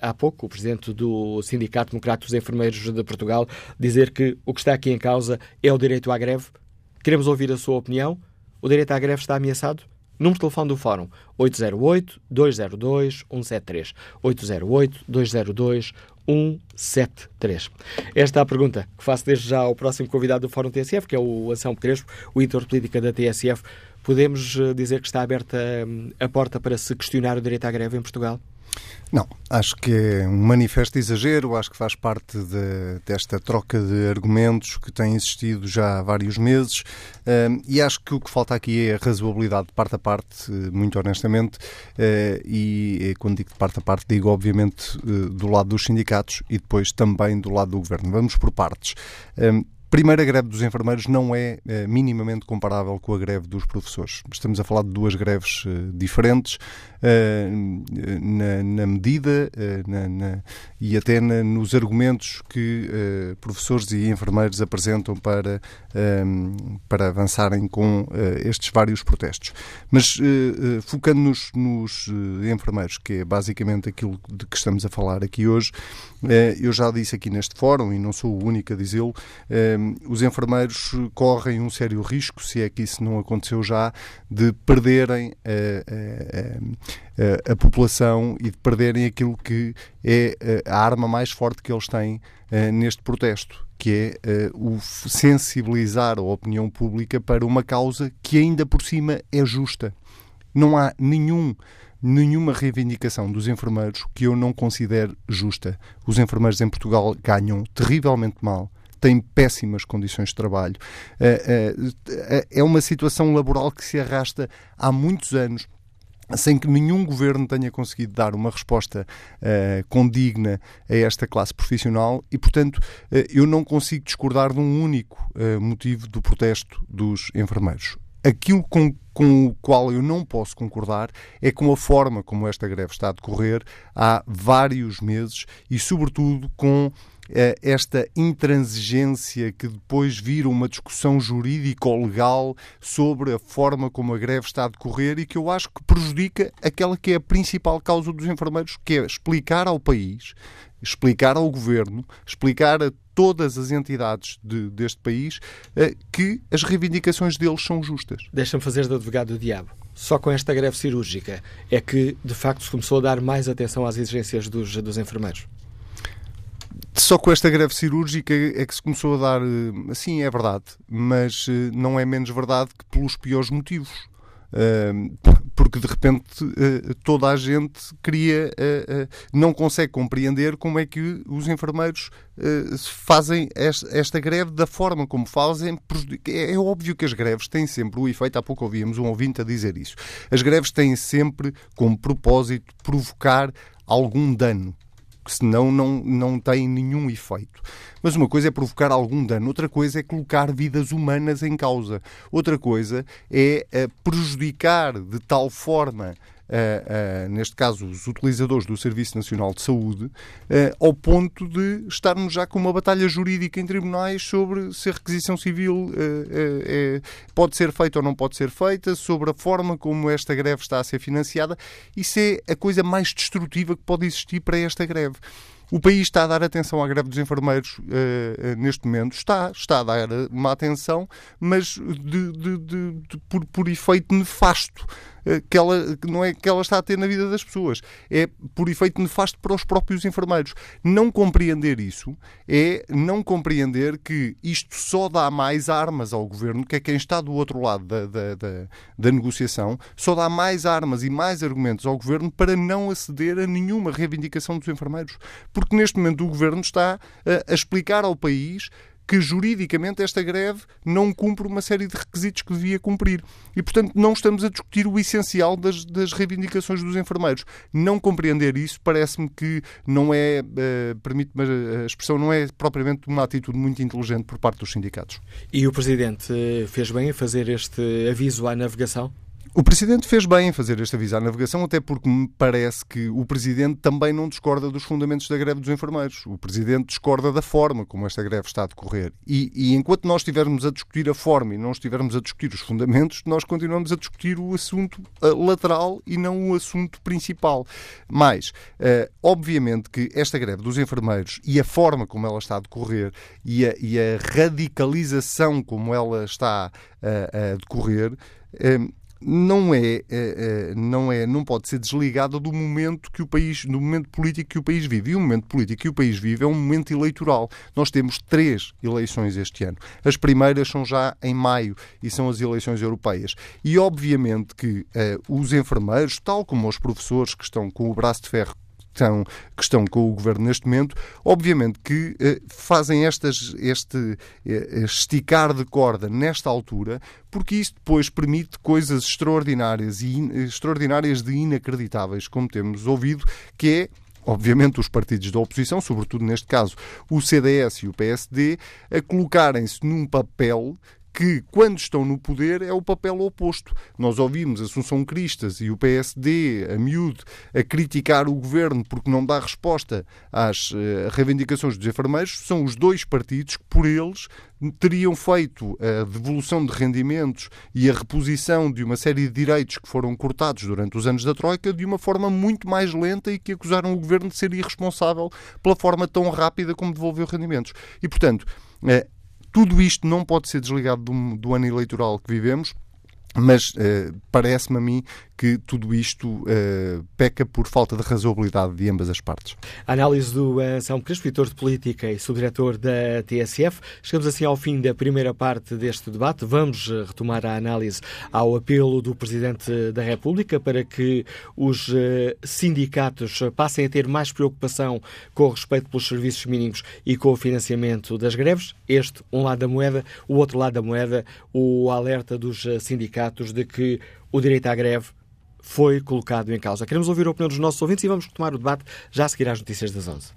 há pouco o Presidente do Sindicato Democrata dos Enfermeiros de Portugal dizer que o que está aqui em causa é o direito à greve. Queremos ouvir a sua opinião. O direito à greve está ameaçado? Número de telefone do Fórum 808-202-173. 808-202-173. 173. Esta é a pergunta que faço desde já ao próximo convidado do Fórum TSF, que é o Anselmo Crespo, o editor de política da TSF. Podemos eh, dizer que está aberta hum, a porta para se questionar o direito à greve em Portugal? Não, acho que é um manifesto exagero, acho que faz parte de, desta troca de argumentos que tem existido já há vários meses um, e acho que o que falta aqui é a razoabilidade de parte a parte, muito honestamente, uh, e quando digo de parte a parte, digo obviamente uh, do lado dos sindicatos e depois também do lado do governo. Vamos por partes. Um, Primeira greve dos enfermeiros não é, é, minimamente comparável com a greve dos professores. Estamos a falar de duas greves uh, diferentes uh, na, na, medida na, na, e até nos argumentos que professores e enfermeiros apresentam para, para avançarem com estes vários protestos. Mas focando-nos nos enfermeiros, que é basicamente aquilo de que estamos a falar aqui hoje, eu já disse aqui neste fórum, e não sou o único a dizê-lo, os enfermeiros correm um sério risco, se é que isso não aconteceu já, de perderem a, a, a, a população e de perderem aquilo que é a arma mais forte que eles têm neste protesto, que é o sensibilizar a opinião pública para uma causa que ainda por cima é justa. Não há nenhum nenhuma reivindicação dos enfermeiros que eu não considere justa. Os enfermeiros em Portugal ganham terrivelmente mal têm péssimas condições de trabalho. Eh, eh, é uma situação laboral que se arrasta há muitos anos sem que nenhum governo tenha conseguido dar uma resposta uh, condigna a esta classe profissional e, portanto, uh, eu não consigo discordar de um único uh, motivo do protesto dos enfermeiros. Aquilo com, com o qual eu não posso concordar é com a forma como esta greve está a decorrer há vários meses e, sobretudo, com eh, esta intransigência que depois vira uma discussão jurídica ou legal sobre a forma como a greve está a decorrer e que eu acho que prejudica aquela que é a principal causa dos enfermeiros, que é explicar ao país, explicar ao governo, explicar a todas as entidades de, deste país uh, que as reivindicações deles são justas. Deixa-me fazer de advogado do diabo. Só com esta greve cirúrgica é que, de facto, se começou a dar mais atenção às exigências dos, dos enfermeiros. Só com esta greve cirúrgica é que se começou a dar. Eh, sim, é verdade, mas eh, não é menos verdade que pelos piores motivos. porque de repente eh, toda a gente queria, não consegue compreender como é que os enfermeiros fazem esta greve da forma como fazem. É, é óbvio que as greves têm sempre o efeito, há pouco ouvíamos um ouvinte a dizer isso. As greves têm sempre como propósito provocar algum dano porque senão não, não tem nenhum efeito. Mas uma coisa é provocar algum dano, outra coisa é colocar vidas humanas em causa, outra coisa é eh, prejudicar de tal forma Uh, neste caso os utilizadores do Serviço Nacional de Saúde, uh, ao ponto de estarmos já com uma batalha jurídica em tribunais sobre se a requisição civil pode ser feita ou não pode ser feita, sobre a forma como esta greve está a ser financiada. Isso é a coisa mais destrutiva que pode existir para esta greve. O país está a dar atenção à greve dos enfermeiros uh, neste momento, está, está a dar uma atenção, mas de, de, de, por, por efeito nefasto. Eh, que ela não é que ela está a ter na vida das pessoas, é por efeito nefasto para os próprios enfermeiros. Não compreender isso é não compreender que isto só dá mais armas ao governo, que é quem está do outro lado da, da, da, da negociação, só dá mais armas e mais argumentos ao governo para não aceder a nenhuma reivindicação dos enfermeiros. Porque neste momento o governo está a, a explicar ao país que juridicamente esta greve não cumpre uma série de requisitos que devia cumprir. E, portanto, não estamos a discutir o essencial das, das reivindicações dos enfermeiros. Não compreender isso parece-me que não é, uh, permite-me a expressão, não é propriamente uma atitude muito inteligente por parte dos sindicatos. E o Presidente fez bem a fazer este aviso à navegação? O Presidente fez bem em fazer este aviso à navegação, até porque me parece que o Presidente também não discorda dos fundamentos da greve dos enfermeiros. O Presidente discorda da forma como esta greve está a decorrer. E, e, enquanto nós estivermos a discutir a forma e não estivermos a discutir os fundamentos, nós continuamos a discutir o assunto uh, lateral e não o assunto principal. Mas, uh, obviamente que esta greve dos enfermeiros e a forma como ela está a decorrer e a, e a radicalização como ela está uh, a decorrer não é, é, é, não é, não pode ser desligada do momento que o país, do momento político que o país vive. E o momento político que o país vive é um momento eleitoral. Nós temos três eleições este ano. As primeiras são já em maio e são as eleições europeias. E obviamente que uh, os enfermeiros, tal como os professores que estão com o braço de ferro estão, que estão com o governo neste momento, obviamente que eh, fazem estas, este eh, esticar de corda nesta altura, porque isso depois permite coisas extraordinárias e in, extraordinárias de inacreditáveis, como temos ouvido, que é obviamente, os partidos da oposição, sobretudo neste caso o CDS e o PSD, a colocarem-se num papel que, quando estão no poder, é o papel oposto. Nós ouvimos Assunção Cristas e o PSD, a miúdo, a criticar o governo porque não dá resposta às uh, reivindicações dos enfermeiros. São os dois partidos que, por eles, teriam feito a devolução de rendimentos e a reposição de uma série de direitos que foram cortados durante os anos da Troika de uma forma muito mais lenta e que acusaram o governo de ser irresponsável pela forma tão rápida como devolveu rendimentos. E, portanto, uh, tudo isto não pode ser desligado do, do ano eleitoral que vivemos. Mas uh, parece-me a mim que tudo isto uh, peca por falta de razoabilidade de ambas as partes. A análise do Anselmo Crespo, editor de política e subdiretor da TSF. Chegamos assim ao fim da primeira parte deste debate. Vamos eh, retomar a análise ao apelo do Presidente da República para que os uh, sindicatos passem a ter mais preocupação com o respeito pelos serviços mínimos e com o financiamento das greves. Este, um lado da moeda, o outro lado da moeda, o alerta dos sindicatos de que o direito à greve foi colocado em causa. Queremos ouvir a opinião dos nossos ouvintes e vamos retomar o debate já a seguir às notícias das 11.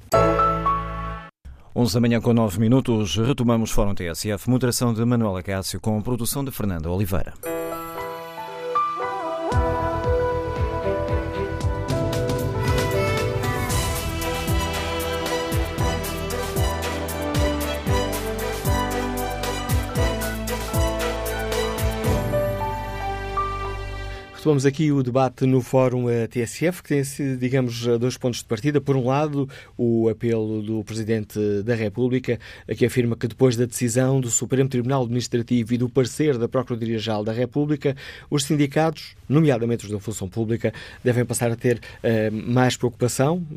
11 da manhã com 9 minutos, retomamos Fórum TSF, moderação de Manuela Cássio com produção de Fernanda Oliveira. Retomamos aqui o debate no Fórum eh, TSF, que tem, digamos, eh, dois pontos de partida. Por um lado, o apelo do Presidente da República, que afirma que depois da decisão do Supremo Tribunal Administrativo e do parecer da Procuradoria-Geral da República, os sindicatos, nomeadamente os da função pública, devem passar a ter mais preocupação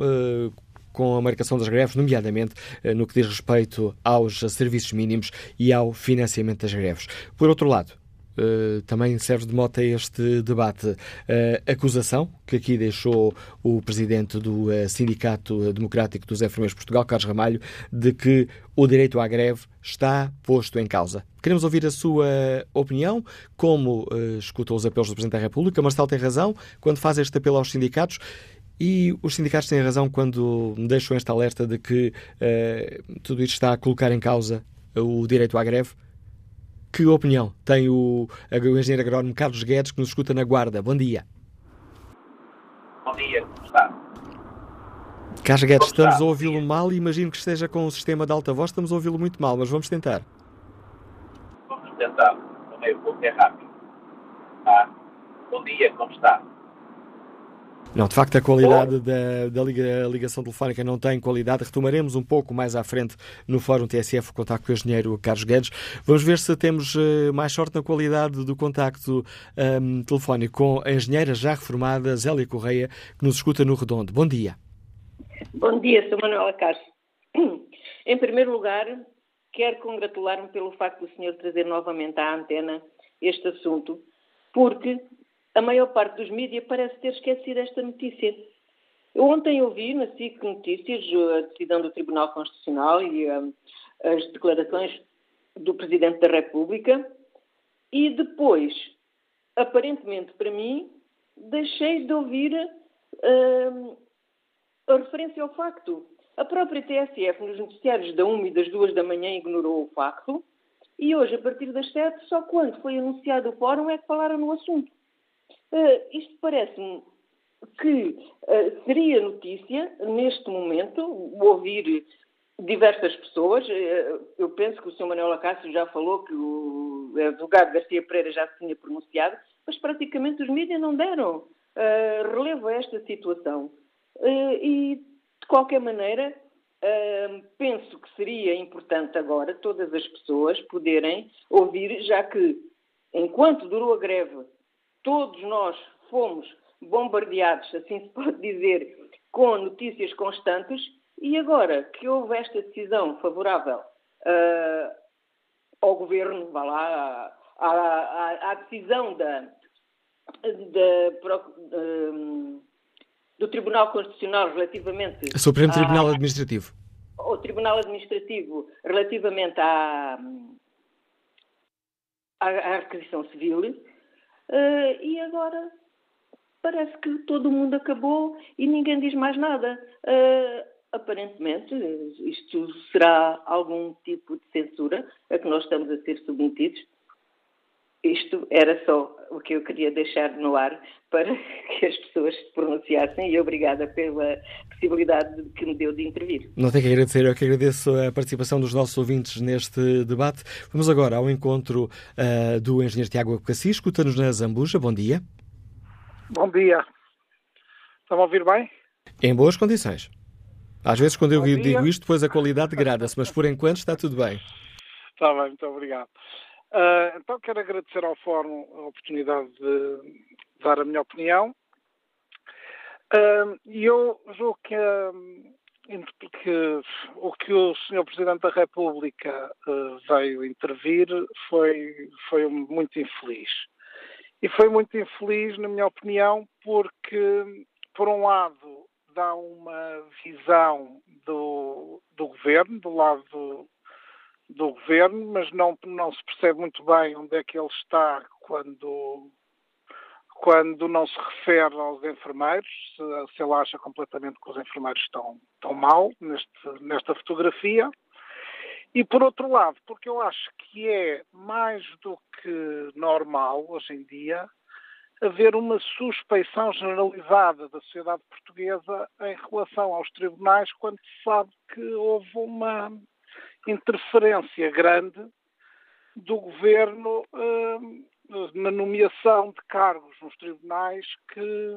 com a marcação das greves, nomeadamente no que diz respeito aos serviços mínimos e ao financiamento das greves. Por outro lado, Uh, também serve de mote a este debate. Uh, acusação que aqui deixou o presidente do uh, Sindicato Democrático dos Enfermeiros de Portugal, Carlos Ramalho, de que o direito à greve está posto em causa. Queremos ouvir a sua opinião, como escutou os apelos do Presidente da República. Marcelo tem razão quando faz este apelo aos sindicatos. E os sindicatos têm razão quando deixam esta alerta de que tudo isto está a colocar em causa o direito à greve. Que opinião tem o, o engenheiro agrónomo Carlos Guedes, que nos escuta na Guarda? Bom dia. Bom dia, como está? Carlos Guedes, estamos a ouvi-lo mal e imagino que esteja com o sistema de alta voz, estamos a ouvi-lo muito mal, mas vamos tentar. Vamos tentar, também o pouco é rápido. Tá? Bom dia, como está? Não, de facto, a qualidade da, da ligação telefónica não tem qualidade. Retomaremos um pouco mais à frente no Fórum TSF o contacto com o engenheiro Carlos Guedes. Vamos ver se temos uh, mais sorte na qualidade do contacto um, telefónico com a engenheira já reformada Zélia Correia, que nos escuta no Redondo. Bom dia. Bom dia, sou Manuela Castro. Em primeiro lugar, quero congratular-me pelo facto do senhor trazer novamente à antena este assunto, porque a maior parte dos mídias parece ter esquecido esta notícia. Eu ontem ouvi na SIC Notícias a decisão do Tribunal Constitucional e a, as declarações do Presidente da República e depois, aparentemente para mim, deixei de ouvir uh, a referência ao facto. A própria TSF, nos noticiários da 1 e das 2 da manhã, ignorou o facto e hoje, a partir das 7, só quando foi anunciado o fórum é que falaram no assunto. Uh, isto parece-me que uh, seria notícia, neste momento, ouvir diversas pessoas. Uh, eu penso que o Sr. Manuel Acácio já falou que o advogado Garcia Pereira já se tinha pronunciado, mas praticamente os mídias não deram relevo a esta situação. e, de qualquer maneira, penso que seria importante agora todas as pessoas poderem ouvir, já que, enquanto durou a greve, todos nós fomos bombardeados, assim se pode dizer, com notícias constantes, e agora que houve esta decisão favorável uh, ao governo, vá lá, à, à, à decisão da, da, um, do Tribunal Constitucional relativamente. Supremo Tribunal Administrativo. O Tribunal Administrativo relativamente à, à, à requisição civil. Uh, e agora parece que todo mundo acabou e ninguém diz mais nada. Uh, aparentemente, isto será algum tipo de censura a que nós estamos a ser submetidos. Isto era só o que eu queria deixar no ar para que as pessoas se pronunciassem e obrigada pela possibilidade que me deu de intervir. Não tenho que agradecer, eu que agradeço a participação dos nossos ouvintes neste debate. Vamos agora ao encontro uh, do engenheiro Tiago Abocassi, escuta-nos na Zambuja. Bom dia. Bom dia. Estão a ouvir bem? Em boas condições. Às vezes, quando eu Bom digo dia. isto, depois a qualidade degrada-se, mas por enquanto está tudo bem. Está bem, muito obrigado. Uh, então, quero agradecer ao Fórum a oportunidade de dar a minha opinião. Uh, e eu julgo que, uh, que, o que o Sr. Presidente da República veio intervir foi, foi muito infeliz. E foi muito infeliz, na minha opinião, porque, por um lado, dá uma visão do, do governo, do lado do, governo, mas não, não se percebe muito bem onde é que ele está quando, quando não se refere aos enfermeiros, se, se ele acha completamente que os enfermeiros estão, estão mal neste, nesta fotografia. E por outro lado, porque eu acho que é mais do que normal hoje em dia haver uma suspeição generalizada da sociedade portuguesa em relação aos tribunais quando se sabe que houve uma interferência grande do governo eh, na nomeação de cargos nos tribunais que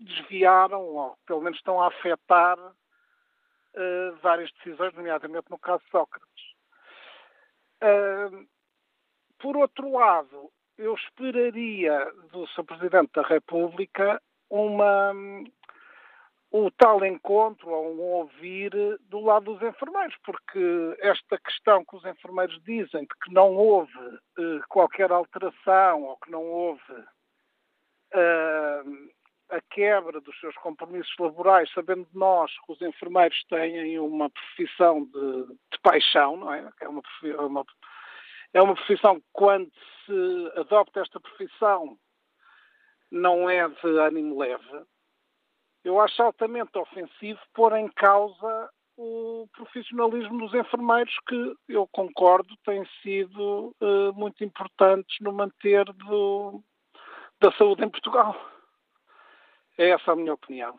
desviaram, ou pelo menos estão a afetar uh, várias decisões, nomeadamente no caso Sócrates. Uh, por outro lado, eu esperaria do Sr. Presidente da República uma, o tal encontro ou um ouvir do lado dos enfermeiros, porque esta questão que os enfermeiros dizem de que não houve uh, qualquer alteração ou que não houve uh, a quebra dos seus compromissos laborais, sabendo nós que os enfermeiros têm uma profissão de, de paixão, não é? É uma, uma, é uma profissão que, quando se adopta esta profissão, não é de ânimo leve. Eu acho altamente ofensivo pôr em causa o profissionalismo dos enfermeiros, que eu concordo têm sido uh, muito importantes no manter do, da saúde em Portugal. É essa a minha opinião.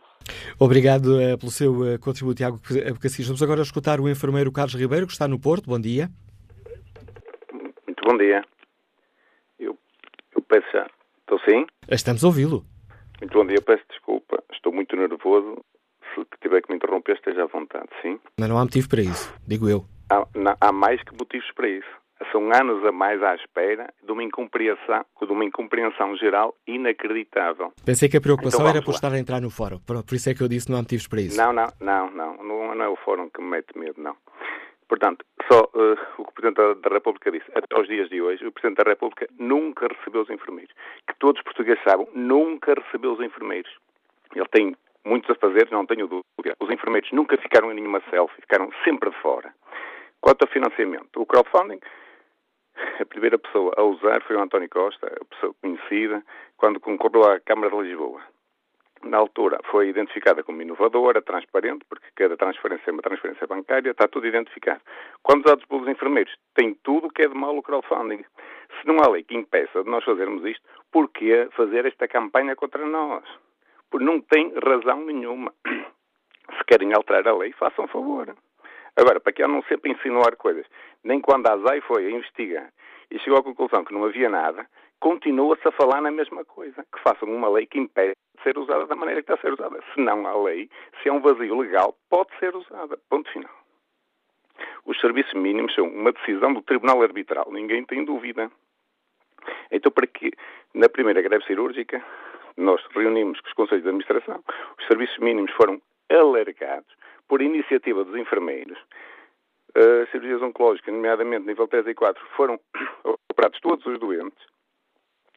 Obrigado uh, pelo seu uh, contributo, Tiago Abcacis. Vamos agora escutar o enfermeiro Carlos Ribeiro, que está no Porto. Bom dia. Muito bom dia. Eu, eu peço já. Estou sim? Estamos a ouvi-lo. Muito bom dia. Peço desculpa. Estou muito nervoso. Se tiver que me interromper, esteja à vontade, sim? Mas não há motivo para isso, digo eu. Há, não, há mais que motivos para isso. São anos a mais à espera de uma incompreensão, de uma incompreensão geral inacreditável. Pensei que a preocupação então, era por lá. estar a entrar no fórum. Por isso é que eu disse não há motivos para isso. Não, não, não, não. Não, não é o fórum que me mete medo, não. Portanto, só uh, o que o Presidente da República disse, até aos dias de hoje, o Presidente da República nunca recebeu os enfermeiros. Que todos os portugueses sabem, nunca recebeu os enfermeiros. Ele tem muitos a fazer, não tenho dúvida. Os enfermeiros nunca ficaram em nenhuma selfie, ficaram sempre de fora. Quanto ao financiamento, o crowdfunding, a primeira pessoa a usar foi o António Costa, a pessoa conhecida, quando concorreu à Câmara de Lisboa na altura foi identificada como inovadora, transparente, porque cada transferência é uma transferência bancária, está tudo identificado. Quando dados pelos enfermeiros, tem tudo o que é de mal o crowdfunding. Se não há lei que impeça de nós fazermos isto, por que fazer esta campanha contra nós? Porque não tem razão nenhuma. Se querem alterar a lei, façam favor. Agora, para que eu não sempre insinuar coisas, nem quando a ASAI foi a investigar e chegou à conclusão que não havia nada, continua-se a falar na mesma coisa. Que façam uma lei que impede de ser usada da maneira que está a ser usada. Se não há lei, se é um vazio legal, pode ser usada. Ponto final. Os serviços mínimos são uma decisão do Tribunal Arbitral. Ninguém tem dúvida. Então, para que na primeira greve cirúrgica nós reunimos com os Conselhos de Administração, os serviços mínimos foram alargados por iniciativa dos enfermeiros. As cirurgias oncológicas, nomeadamente nível 3 e 4, foram operados todos os doentes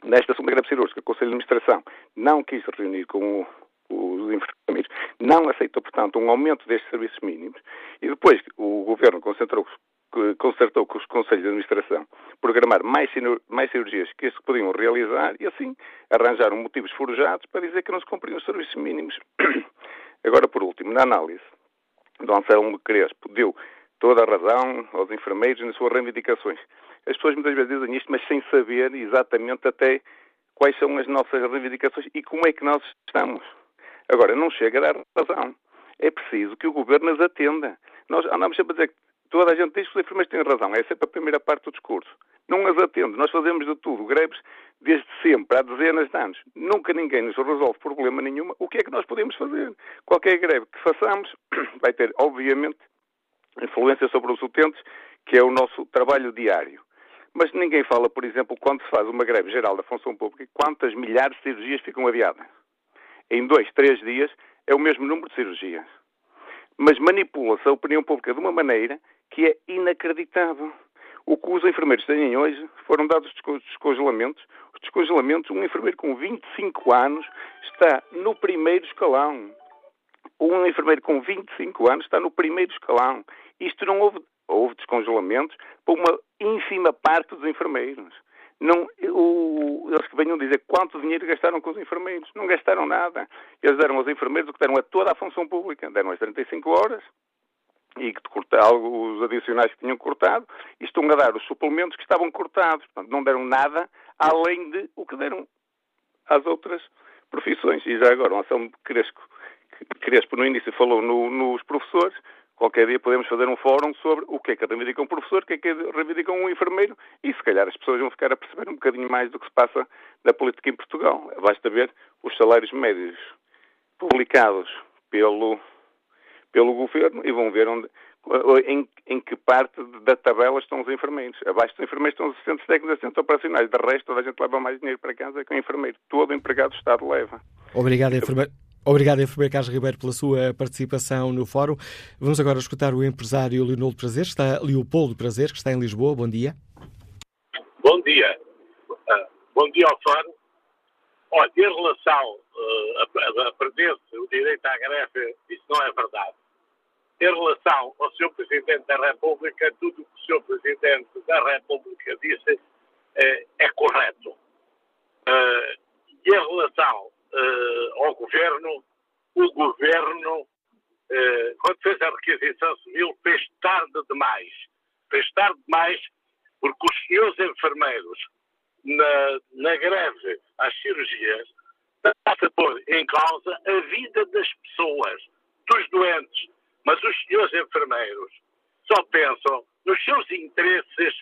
nesta segunda greve cirúrgica, o Conselho de Administração não quis reunir com os enfermeiros, não aceitou, portanto, um aumento destes serviços mínimos e depois o Governo concentrou concertou com os Conselhos de Administração programar mais, mais cirurgias que estes podiam realizar e assim arranjaram motivos forjados para dizer que não se cumpriam os serviços mínimos. Agora, por último, na análise, Dom Anselmo Crespo deu toda a razão aos enfermeiros nas suas reivindicações. As pessoas muitas vezes dizem isto, mas sem saber exatamente até quais são as nossas reivindicações e como é que nós estamos. Agora, não chega a dar razão. É preciso que o governo as atenda. Nós andamos sempre a dizer que toda a gente diz que os enfermeiros têm razão. É sempre a primeira parte do discurso. Não as atende. Nós fazemos de tudo. Greves desde sempre, há dezenas de anos. Nunca ninguém nos resolve problema nenhuma. O que é que nós podemos fazer? Qualquer greve que façamos vai ter, obviamente, influência sobre os utentes, que é o nosso trabalho diário. Mas ninguém fala, por exemplo, quando se faz uma greve geral da função pública, quantas milhares de cirurgias ficam adiadas. Em dois, três dias é o mesmo número de cirurgias. Mas manipula-se a opinião pública de uma maneira que é inacreditável. O que os enfermeiros têm hoje foram dados descongelamentos. Os descongelamentos, um enfermeiro com 25 anos está no primeiro escalão. Um enfermeiro com 25 anos está no primeiro escalão. Isto não houve houve descongelamentos para uma ínfima parte dos enfermeiros. Não, o, eles que venham dizer quanto dinheiro gastaram com os enfermeiros. Não gastaram nada. Eles deram aos enfermeiros o que deram a toda a função pública. Deram as 35 horas e que algo, os adicionais que tinham cortado e estão a dar os suplementos que estavam cortados. Portanto, não deram nada além de o que deram às outras profissões. E já agora, o Anselmo Crespo, Crespo no início falou no, nos professores, Qualquer dia podemos fazer um fórum sobre o que é que reivindica um professor, o que é que reivindica um enfermeiro e se calhar as pessoas vão ficar a perceber um bocadinho mais do que se passa na política em Portugal. Basta ver os salários médios publicados pelo, pelo governo e vão ver onde, em, em, que parte da tabela estão os enfermeiros. Abaixo dos enfermeiros estão os assistentes técnicos e assistentes operacionais. De resto, toda a gente leva mais dinheiro para casa que o enfermeiro. Todo empregado do Estado leva. Obrigado, enfermeiro. Obrigado, enfermeiro Carlos Ribeiro, pela sua participação no fórum. Vamos agora escutar o empresário Leonardo Prazer, está, Leopoldo Prazer, que está em Lisboa. Bom dia. Bom dia. Uh, bom dia ao fórum. Olha, em relação uh, a, a perder o direito à greve, isso não é verdade. Em relação ao Sr. Presidente da República, tudo o que o Sr. Presidente da República disse é, é correto. Uh, e em relação uh, ao governo, o governo, uh, quando fez a requisição civil, fez tarde demais. Fez tarde demais porque os senhores enfermeiros, na, na greve às cirurgias, está a pôr em causa a vida das pessoas, dos doentes. Mas os senhores enfermeiros só pensam nos seus interesses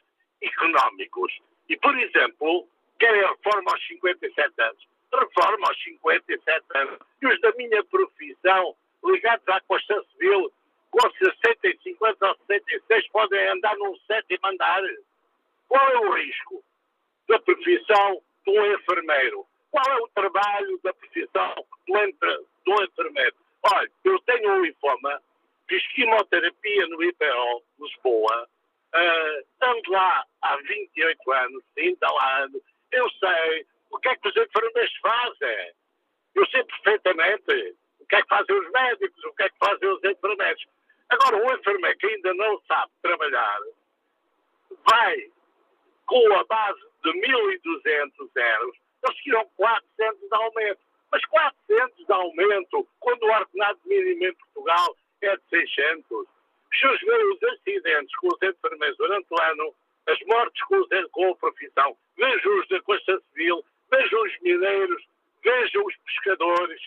económicos. E, por exemplo, querem a reforma aos 57 anos reforma aos 57 anos. E os da minha profissão, ligados à Constituição Civil, com 65 anos ou 66, podem andar num sétimo andar. Qual é o risco da profissão de um enfermeiro? Qual é o trabalho da profissão do, entre, do enfermeiro? Olha, eu tenho um linfoma, fiz quimioterapia no IPO, Lisboa, uh, ando lá há 28 anos, ainda lá ando, eu sei o que é que os enfermeiros fazem? Eu sei perfeitamente o que é que fazem os médicos, o que é que fazem os enfermeiros. Agora, o enfermeiro que ainda não sabe trabalhar vai com a base de 1.200 euros, eles queriam 400 de aumento. Mas 400 de aumento, quando o ordenado mínimo em Portugal é de 600. Se os acidentes com os enfermeiros durante o ano, as mortes com, os, com a profissão, vejam os da Costa Civil, vejam os mineiros, vejam os pescadores.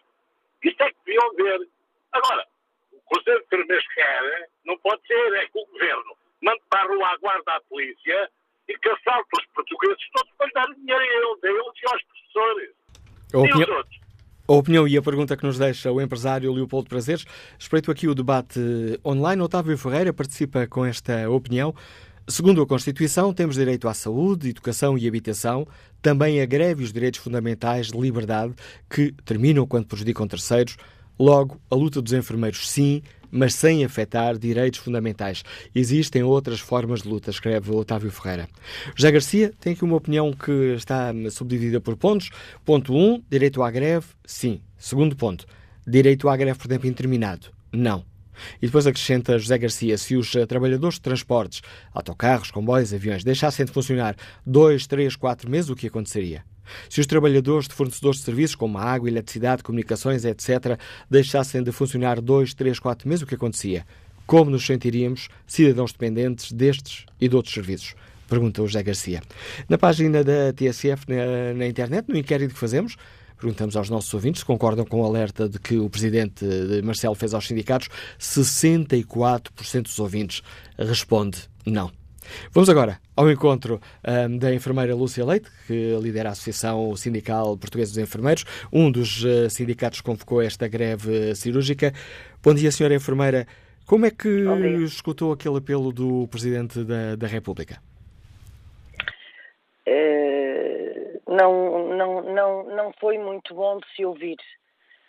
Isto é que deviam ver. Agora, o que os enfermeiros querem não pode ser é que o governo mande para a rua a guarda à polícia e que assalte os portugueses todos para dar dinheiro a eles, a eles e aos professores. A opinião, e os outros. A opinião e a pergunta que nos deixa o empresário Leopoldo Prazeres. Espreito aqui o debate online. Otávio Ferreira participa com esta opinião. Segundo a Constituição, temos direito à saúde, educação e habitação, também a greve e os direitos fundamentais de liberdade, que terminam quando prejudicam terceiros. Logo, a luta dos enfermeiros, sim, mas sem afetar direitos fundamentais. Existem outras formas de luta, escreve Otávio Ferreira. José Garcia tem aqui uma opinião que está subdividida por pontos. Ponto 1, um, direito à greve, sim. Segundo ponto, direito à greve por tempo interminado, não. E depois acrescenta José Garcia: se os eh, trabalhadores de transportes, autocarros, comboios, aviões, deixassem de funcionar dois, três, quatro meses, o que aconteceria? Se os trabalhadores de fornecedores de serviços como água, eletricidade, comunicações, etc., deixassem de funcionar dois, três, quatro meses, o que acontecia? Como nos sentiríamos cidadãos dependentes destes e de outros serviços? Pergunta o José Garcia. Na página da TSF na, na internet, no inquérito que fazemos, Perguntamos aos nossos ouvintes se concordam com o alerta de que o presidente Marcelo fez aos sindicatos. 64% dos ouvintes responde não. Vamos agora ao encontro um, da enfermeira Lúcia Leite, que lidera a Associação Sindical Portuguesa dos Enfermeiros. Um dos uh, sindicatos convocou esta greve cirúrgica. Bom dia, senhora enfermeira. Como é que escutou aquele apelo do Presidente da, da República? Uh, não, não, não, não foi muito bom de se ouvir.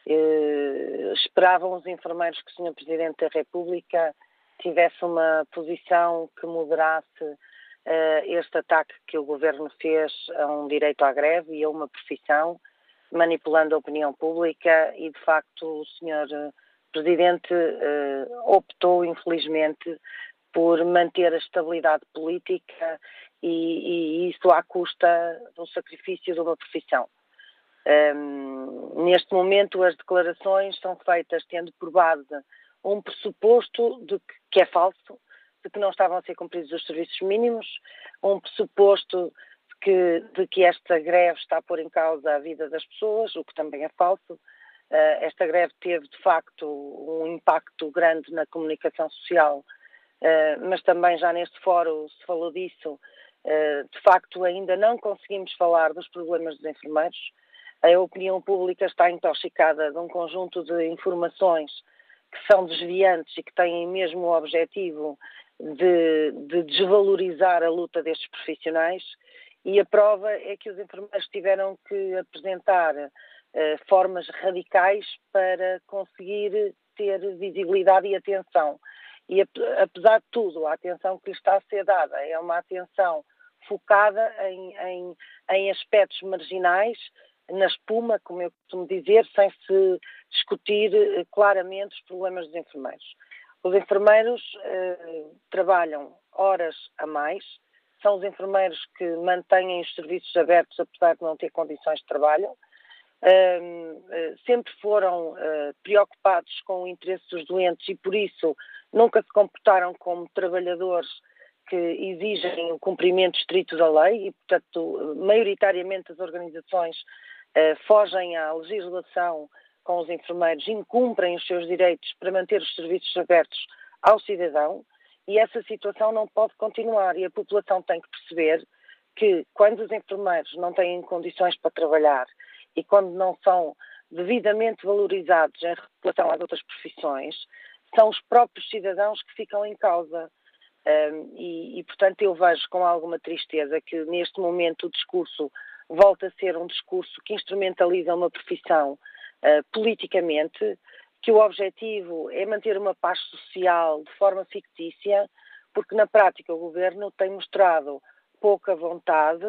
Uh, esperavam os enfermeiros que o Sr. Presidente da República tivesse uma posição que moderasse uh, este ataque que o governo fez a um direito à greve e a uma profissão, manipulando a opinião pública e, de facto, o senhor eh, presidente uh, optou, infelizmente, por manter a estabilidade política e, e, isso à custa do sacrifício de uma profissão. Um, neste momento, as declarações são feitas tendo por base um pressuposto de que, que é falso, de que não estavam a ser cumpridos os serviços mínimos, um pressuposto de que, de que esta greve está a pôr em causa a vida das pessoas, o que também é falso. Uh, esta greve teve, de facto, um impacto grande na comunicação social, uh, mas também já neste fórum se falou disso. Uh, de facto, ainda não conseguimos falar dos problemas dos enfermeiros. A opinião pública está intoxicada de um conjunto de informações que são desviantes e que têm mesmo o objetivo de, de desvalorizar a luta destes profissionais e a prova é que os enfermeiros tiveram que apresentar uh, formas radicais para conseguir ter visibilidade e atenção. E apesar de tudo, a atenção que lhe está a ser dada é uma atenção focada em, em, em aspectos marginais na espuma, como eu costumo dizer, sem se discutir eh, claramente os problemas dos enfermeiros. Os enfermeiros eh, trabalham horas a mais, são os enfermeiros que mantêm os serviços abertos apesar de não ter condições de trabalho, uh, sempre foram uh, preocupados com o interesse dos doentes e por isso nunca se comportaram como trabalhadores que exigem o cumprimento estrito da lei e, portanto, maioritariamente as organizações uh, fogem à legislação com os enfermeiros, incumprem os seus direitos para manter os serviços abertos ao cidadão e essa situação não pode continuar. E a população tem que perceber que quando os enfermeiros não têm condições para trabalhar e quando não são devidamente valorizados em relação às outras profissões, são os próprios cidadãos que ficam em causa. Um, e, e, portanto, eu vejo com alguma tristeza que neste momento o discurso volta a ser um discurso que instrumentaliza uma profissão uh, politicamente, que o objetivo é manter uma paz social de forma fictícia, porque na prática o governo tem mostrado pouca vontade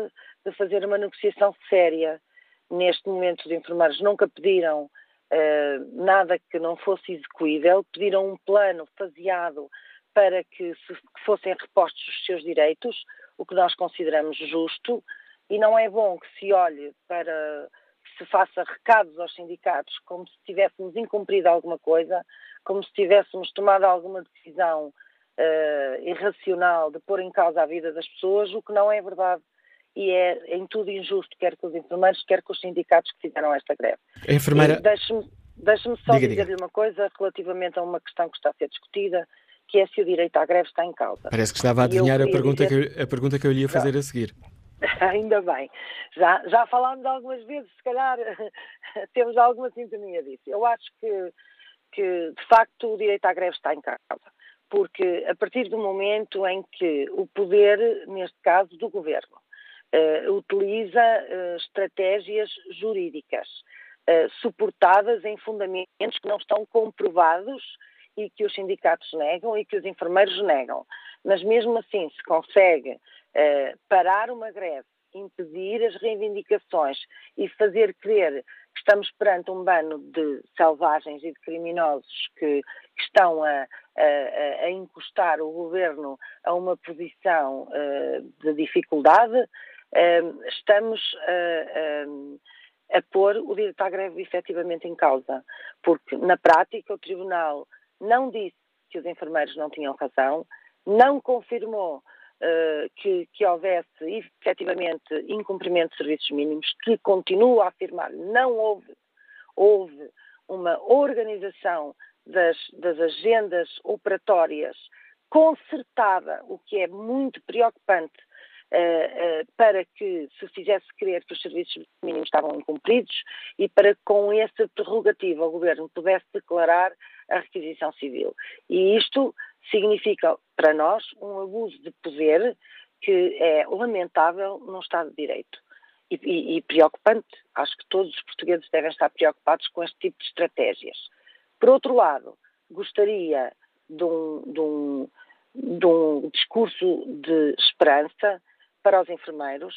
de fazer uma negociação séria. Neste momento, os enfermeiros nunca pediram uh, nada que não fosse execuível, pediram um plano faseado para que, se, que fossem repostos os seus direitos, o que nós consideramos justo, e não é bom que se olhe para que se faça recados aos sindicatos como se tivéssemos incumprido alguma coisa, como se tivéssemos tomado alguma decisão uh, irracional de pôr em causa a vida das pessoas, o que não é verdade e é em tudo injusto, quer com os enfermeiros, quer com os sindicatos que fizeram esta greve. A enfermeira... Deixe-me deixe só dizer-lhe uma coisa relativamente a uma questão que está a ser discutida, que é se o direito à greve está em causa. Parece que estava a adivinhar a pergunta, dizer... que eu, a pergunta que eu lhe ia fazer a seguir. Ainda bem. Já, já falámos algumas vezes, se calhar temos alguma sintonia disso. Eu acho que, que, de facto, o direito à greve está em causa. Porque a partir do momento em que o poder, neste caso do governo, uh, utiliza uh, estratégias jurídicas uh, suportadas em fundamentos que não estão comprovados e que os sindicatos negam e que os enfermeiros negam. Mas mesmo assim se consegue parar uma greve, impedir as reivindicações e fazer crer que estamos perante um bando de selvagens e de criminosos que, que estão a, a, a, encostar o governo a uma posição uh, de dificuldade, estamos a, a pôr o direito à greve efetivamente em causa, porque na prática o Tribunal não disse que os enfermeiros não tinham razão, não confirmou uh, que, que, houvesse efetivamente incumprimento de serviços mínimos, que continua a afirmar não houve, houve uma organização das, das agendas operatórias concertada, o que é muito preocupante uh, para que se fizesse crer que os serviços mínimos estavam incumpridos e para que com essa prerrogativa o Governo pudesse declarar a requisição civil. E isto significa para nós um abuso de poder que é lamentável num Estado de Direito. E, e, e, preocupante. Acho que todos os portugueses devem estar preocupados com este tipo de estratégias. Por outro lado, gostaria de um, de um, de um discurso de esperança para os enfermeiros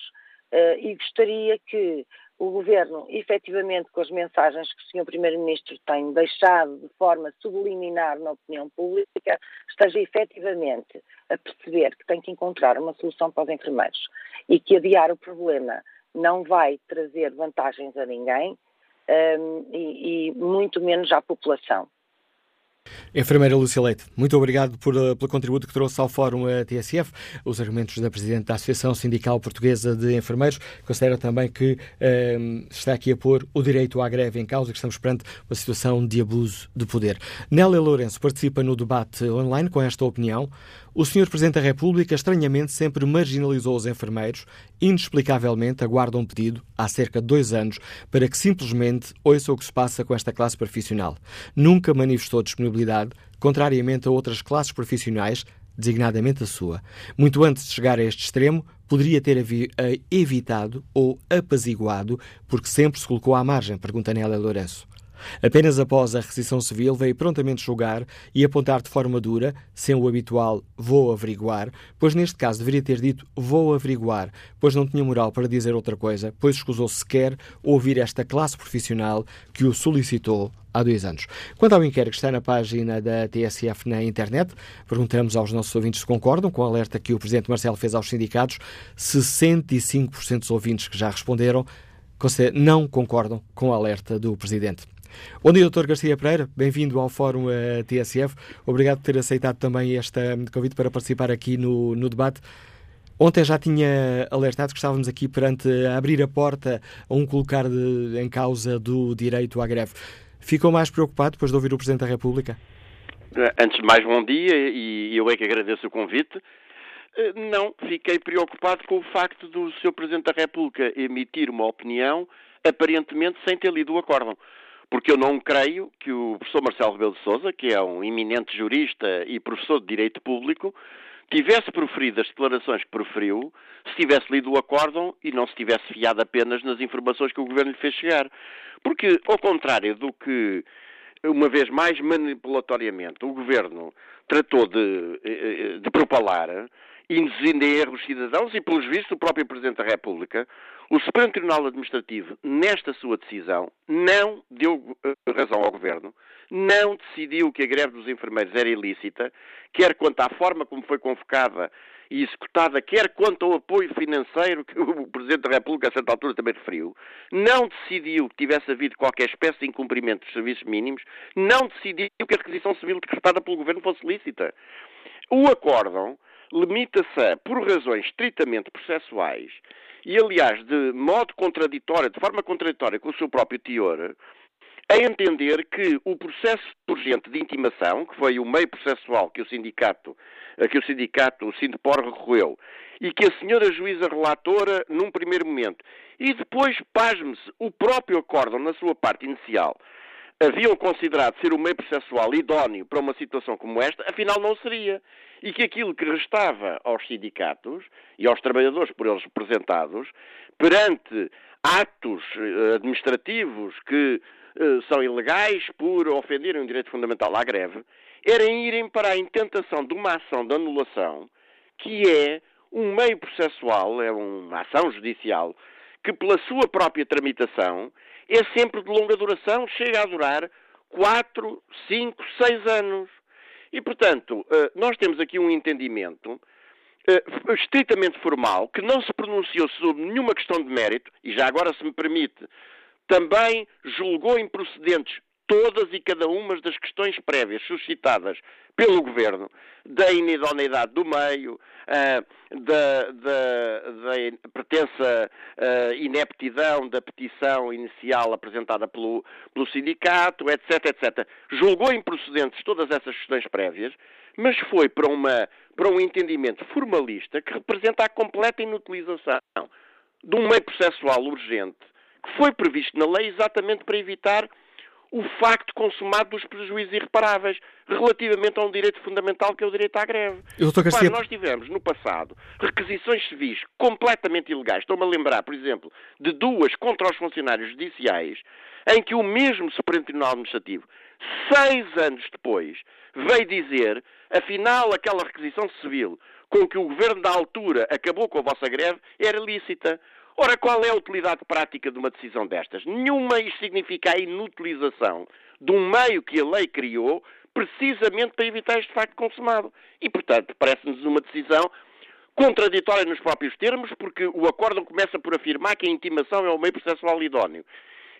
uh, e gostaria que o Governo, efetivamente, com as mensagens que o Sr. Primeiro-Ministro tem deixado de forma subliminar na opinião pública, esteja efetivamente a perceber que tem que encontrar uma solução para os enfermeiros e que adiar o problema não vai trazer vantagens a ninguém um, ehm, e, e muito menos à população. Enfermeira Lúcia Leite, muito obrigado por, eh, pelo contributo que trouxe ao Fórum a TSF. Os argumentos da Presidente da Associação Sindical Portuguesa de Enfermeiros considera também que eh, está aqui a pôr o direito à greve em causa, que estamos perante uma situação de abuso de poder. Nélia Lourenço participa no debate online com esta opinião. O Sr. Presidente da República, estranhamente, sempre marginalizou os enfermeiros, inexplicavelmente aguarda um pedido, há cerca de dois anos, para que simplesmente ouça o que se passa com esta classe profissional. Nunca manifestou disponibilidade, contrariamente a outras classes profissionais, designadamente a sua. Muito antes de chegar a este extremo, poderia ter evitado ou apaziguado, porque sempre se colocou à margem, pergunta Nélia Lourenço. Apenas após a requisição civil veio prontamente julgar e apontar de forma dura, sem o habitual vou averiguar, pois neste caso deveria ter dito vou averiguar, pois não tinha moral para dizer outra coisa, pois escusou sequer ouvir esta classe profissional que o solicitou há dois anos. Quanto ao inquérito que está na página da TSF na internet, perguntamos aos nossos ouvintes se concordam com o alerta que o Presidente Marcelo fez aos sindicatos. 65% dos ouvintes que já responderam não concordam com o alerta do Presidente. Bom dia, Dr. Garcia Pereira. Bem-vindo ao Fórum eh, TSF. Obrigado por ter aceitado também este um, convite para participar aqui no, no debate. Ontem já tinha alertado que estávamos aqui perante a abrir a porta a um colocar de, em causa do direito à greve. Ficou mais preocupado depois de ouvir o Presidente da República? Eh, antes de mais, bom dia e eu é que agradeço o convite. Eh, não, fiquei preocupado com o facto do Sr. Presidente da República emitir uma opinião aparentemente sem ter lido o acórdão porque eu não creio que o professor Marcelo Rebelo de Sousa, que é um eminente jurista e professor de Direito Público, tivesse proferido as declarações que proferiu se tivesse lido o acórdão e não se tivesse fiado apenas nas informações que o Governo lhe fez chegar. Porque, ao contrário do que, uma vez mais manipulatoriamente, o Governo tratou de, eh, eh, de propalar, induzindo em erro os cidadãos e, pelos vistos, o próprio Presidente da República, o Supremo Tribunal Administrativo, nesta sua decisão, não deu uh, razão ao Governo, não decidiu que a greve dos enfermeiros era ilícita, quer quanto à forma como foi convocada e executada, quer quanto ao apoio financeiro que o Presidente da República, a certa altura, também referiu, não decidiu que tivesse havido qualquer espécie de incumprimento dos serviços mínimos, não decidiu que a requisição civil decretada pelo Governo fosse lícita. O acórdão limita-se por razões estritamente processuais e, aliás, de modo contraditório, de forma contraditória com o seu próprio teor, a entender que o processo urgente de intimação, que foi o meio processual que o sindicato, que o sindicato, o Sindepor, recorreu, e que a senhora juíza relatora, num primeiro momento, e depois, pasme-se, o próprio acórdão, na sua parte inicial, haviam considerado ser o meio processual idóneo para uma situação como esta, afinal não seria. E que aquilo que restava aos sindicatos e aos trabalhadores por eles representados, perante atos eh, administrativos que eh, são ilegais por ofenderem um direito fundamental à greve, era irem para a intentação de uma ação de anulação que é um meio processual, é uma ação judicial, que pela sua própria tramitação é sempre de longa duração, chega a durar 4, 5, 6 anos. E, portanto, eh, nós temos aqui um entendimento eh, estritamente formal, que não se pronunciou sobre nenhuma questão de mérito, e já agora, se me permite, também julgou improcedentes todas e cada uma das questões prévias suscitadas pelo Governo, da inidoneidade do meio, uh, da, da, da, pretensa uh, ineptidão da petição inicial apresentada pelo, pelo sindicato, etc, etc. Julgou improcedentes todas essas questões prévias, mas foi para, uma, para um entendimento formalista que representa a completa inutilização de um meio processual urgente que foi previsto na lei exatamente para evitar o facto consumado dos prejuízos irreparáveis relativamente a um direito fundamental que é o direito à greve. Garcia... nós tivemos no passado requisições civis completamente ilegais. Estou-me a lembrar, por exemplo, de duas contra os funcionários judiciais, em que o mesmo Supremo Tribunal Administrativo, seis anos depois, veio dizer, afinal, aquela requisição civil com que o governo da altura acabou com a vossa greve era lícita. Ora, qual é a utilidade prática de uma decisão destas? Nenhuma. Isto significa a inutilização de um meio que a lei criou precisamente para evitar este facto consumado. E, portanto, parece-nos uma decisão contraditória nos próprios termos, porque o acórdão começa por afirmar que a intimação é o meio processual idóneo.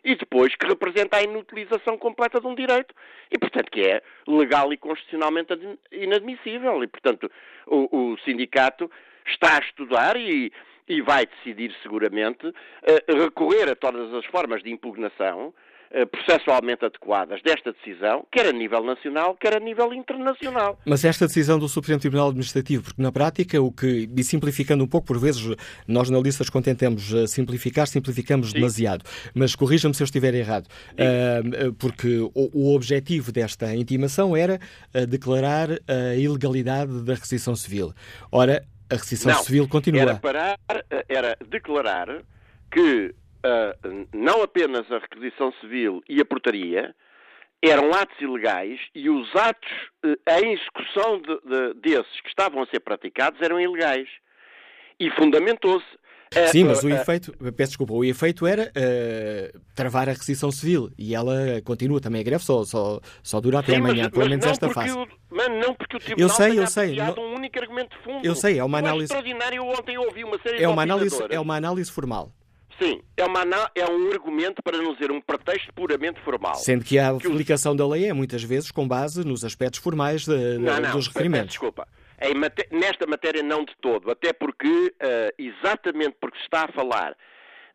E depois que representa a inutilização completa de um direito. E, portanto, que é legal e constitucionalmente inadmissível. E, portanto, o, o sindicato está a estudar e e vai decidir seguramente uh, recorrer a todas as formas de impugnação uh, processualmente adequadas desta decisão, quer a nível nacional, quer a nível internacional. Mas esta decisão do Supremo Tribunal Administrativo, porque na prática, o que, e simplificando um pouco, por vezes, nós analistas, quando tentamos eh, simplificar, simplificamos Sim. demasiado. Mas corrija-me se eu estiver errado. Uh, porque o, o, objetivo desta intimação era declarar a ilegalidade da requisição civil. Ora, a requisição não, civil continua. Era, parar, era declarar que uh, não apenas a requisição civil e a portaria eram atos ilegais e os atos, uh, a execução de, de, desses que estavam a ser praticados eram ilegais. E fundamentou-se é, Sim, mas o é. efeito, peço desculpa, o efeito era uh, travar a requisição civil e ela continua também a greve, só, só, só dura até Sim, amanhã, mas, pelo menos esta fase. O, mas não porque o Tribunal eu sei, eu sei, não, um único argumento de fundo. Eu sei, é uma análise. É extraordinário, ontem ouvi uma série é uma análise É uma análise formal. Sim, é, uma, é um argumento para não dizer um pretexto puramente formal. Sendo que a aplicação da lei é muitas vezes com base nos aspectos formais de, de, não, não, dos referimentos. Desculpa. Maté nesta matéria não de todo, até porque, uh, exatamente porque se está a falar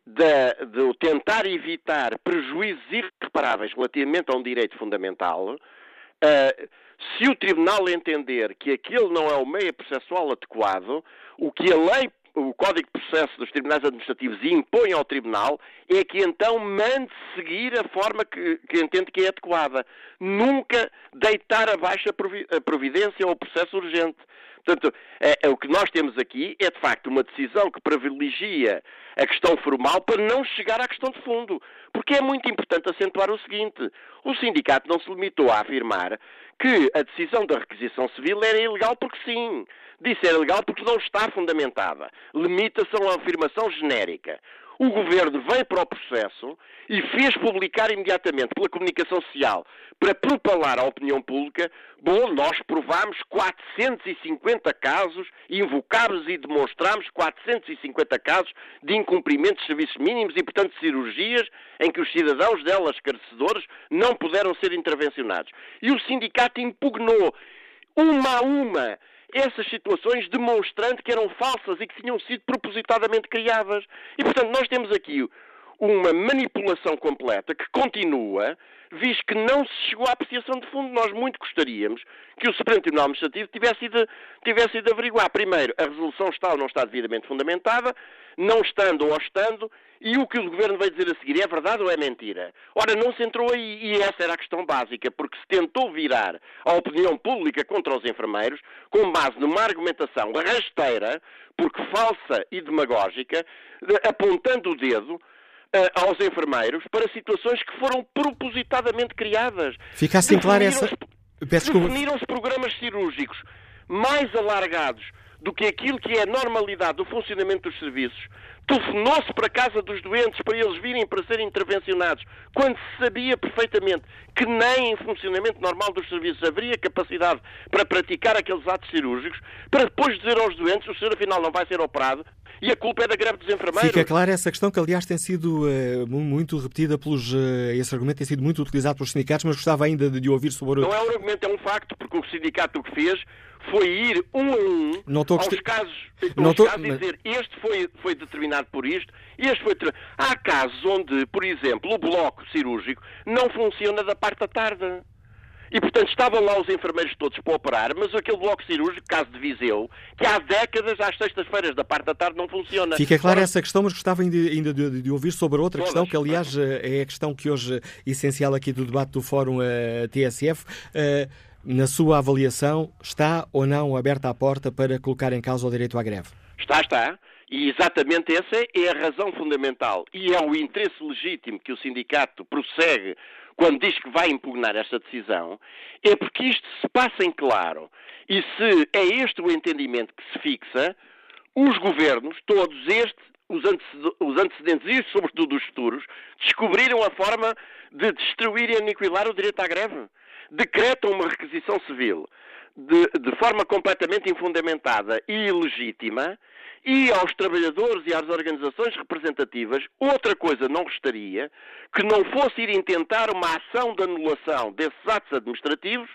de, de, tentar evitar prejuízos irreparáveis relativamente a um direito fundamental, uh, se o Tribunal entender que aquele não é o meio processual adequado, o que a lei, o Código de Processo dos Tribunais Administrativos impõe ao Tribunal é que então mande seguir a forma que, que entende que é adequada. Nunca deitar abaixo a providência ou o processo urgente. Portanto, é, é, o que nós temos aqui é, de facto, uma decisão que privilegia a questão formal para não chegar à questão de fundo. Porque é muito importante acentuar o seguinte: o sindicato não se limitou a afirmar que a decisão da requisição civil era ilegal porque sim. Disse era ilegal porque não está fundamentada. Limita-se a uma afirmação genérica. O governo veio para o processo e fez publicar imediatamente pela comunicação social para propalar à opinião pública. Bom, nós provámos 450 casos, invocámos e demonstrámos 450 casos de incumprimento de serviços mínimos e, portanto, cirurgias em que os cidadãos delas esclarecedores não puderam ser intervencionados. E o sindicato impugnou uma a uma essas situações demonstrando que eram falsas e que tinham sido propositadamente criadas. E, portanto, nós temos aqui uma manipulação completa que continua, visto que não se chegou à apreciação de fundo. Nós muito gostaríamos que o Supremo Tribunal Administrativo tivesse ido, tivesse ido averiguar, primeiro, a resolução está ou não está devidamente fundamentada, não estando ou estando, e o que o Governo vai dizer a seguir é verdade ou é mentira? Ora, não se entrou aí, e essa era a questão básica, porque se tentou virar a opinião pública contra os enfermeiros com base numa argumentação rasteira, porque falsa e demagógica, apontando o dedo aos enfermeiros para situações que foram propositadamente criadas. Fica assim claro essa... Definiram-se programas cirúrgicos mais alargados do que aquilo que é a normalidade do funcionamento dos serviços, telefonou-se para a casa dos doentes para eles virem para serem intervencionados, quando se sabia perfeitamente que nem em funcionamento normal dos serviços haveria capacidade para praticar aqueles atos cirúrgicos, para depois dizer aos doentes o senhor afinal não vai ser operado e a culpa é da greve dos enfermeiros. Fica clara essa questão que, aliás, tem sido uh, muito repetida pelos. Uh, esse argumento tem sido muito utilizado pelos sindicatos, mas gostava ainda de, de ouvir sobre. Não é um argumento, é um facto, porque o sindicato o que fez foi ir um a um não aos casos, não aos tô... casos e dizer este foi, foi determinado por isto, este foi. Há casos onde, por exemplo, o bloco cirúrgico não funciona da parte da tarde. E, portanto, estavam lá os enfermeiros todos para operar, mas aquele bloco cirúrgico, caso de Viseu, que há décadas, às sextas-feiras da parte da tarde, não funciona. Fica clara Ora... essa questão, mas gostava ainda, ainda de, de, ouvir sobre outra Todas. questão, que, aliás, é a questão que hoje é essencial aqui do debate do Fórum uh, TSF. Uh, na sua avaliação, está ou não aberta a porta para colocar em causa o direito à greve? Está, está. E exatamente essa é a razão fundamental e é o interesse legítimo que o sindicato prossegue quando diz que vai impugnar esta decisão, é porque isto se passa em claro. E se é este o entendimento que se fixa, os governos, todos estes, os antecedentes e, sobretudo, os futuros, descobriram a forma de destruir e aniquilar o direito à greve. Decretam uma requisição civil de, de forma completamente infundamentada e ilegítima e aos trabalhadores e às organizações representativas, outra coisa não gostaria que não fosse ir intentar uma ação de anulação desses atos administrativos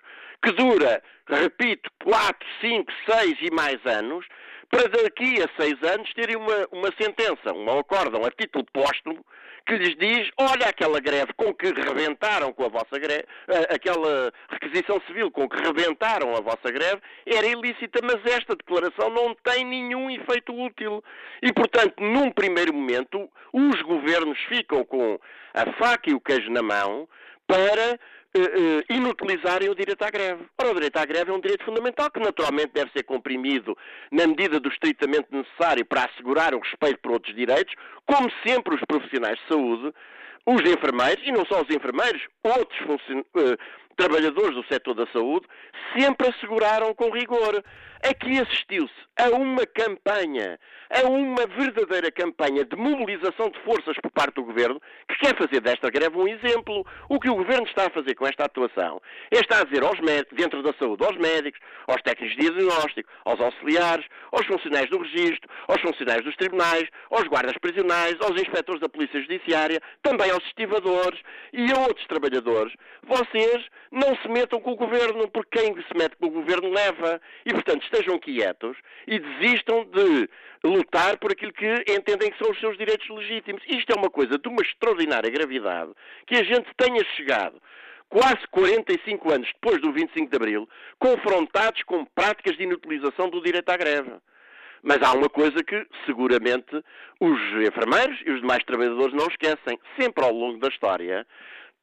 que dura, repito, 4, 5, 6 e mais anos, para daqui a seis anos terem uma, uma sentença, um acórdão a título póstumo, que lhes diz, olha aquela greve com que rebentaram com a vossa greve, aquela requisição civil com que rebentaram a vossa greve, era ilícita, mas esta declaração não tem nenhum efeito útil. E, portanto, num primeiro momento, os governos ficam com a faca e o queijo na mão para inutilizarem o direito à greve. Ora, o direito à greve é um direito fundamental que naturalmente deve ser comprimido na medida do estritamente necessário para assegurar o respeito por outros direitos, como sempre os profissionais de saúde, os enfermeiros, e não só os enfermeiros, outros uh, trabalhadores do setor da saúde, sempre asseguraram com rigor. Aqui assistiu-se a uma campanha, a uma verdadeira campanha de mobilização de forças por parte do Governo, que quer fazer desta greve um exemplo. O que o Governo está a fazer com esta atuação é estar a dizer aos médicos, dentro da saúde, aos médicos, aos técnicos de diagnóstico, aos auxiliares, aos funcionários do registro, aos funcionários dos tribunais, aos guardas prisionais, aos inspectores da Polícia Judiciária, também aos estivadores e a outros trabalhadores. Vocês não se metam com o Governo, porque quem se mete com o Governo leva. E, portanto, estejam quietos e desistam de lutar por aquilo que entendem que são os seus direitos legítimos. Isto é uma coisa de uma extraordinária gravidade que a gente tenha chegado quase 45 anos depois do 25 de Abril, confrontados com práticas de inutilização do direito à greve. Mas há uma coisa que, seguramente, os enfermeiros e os demais trabalhadores não esquecem. Sempre ao longo da história,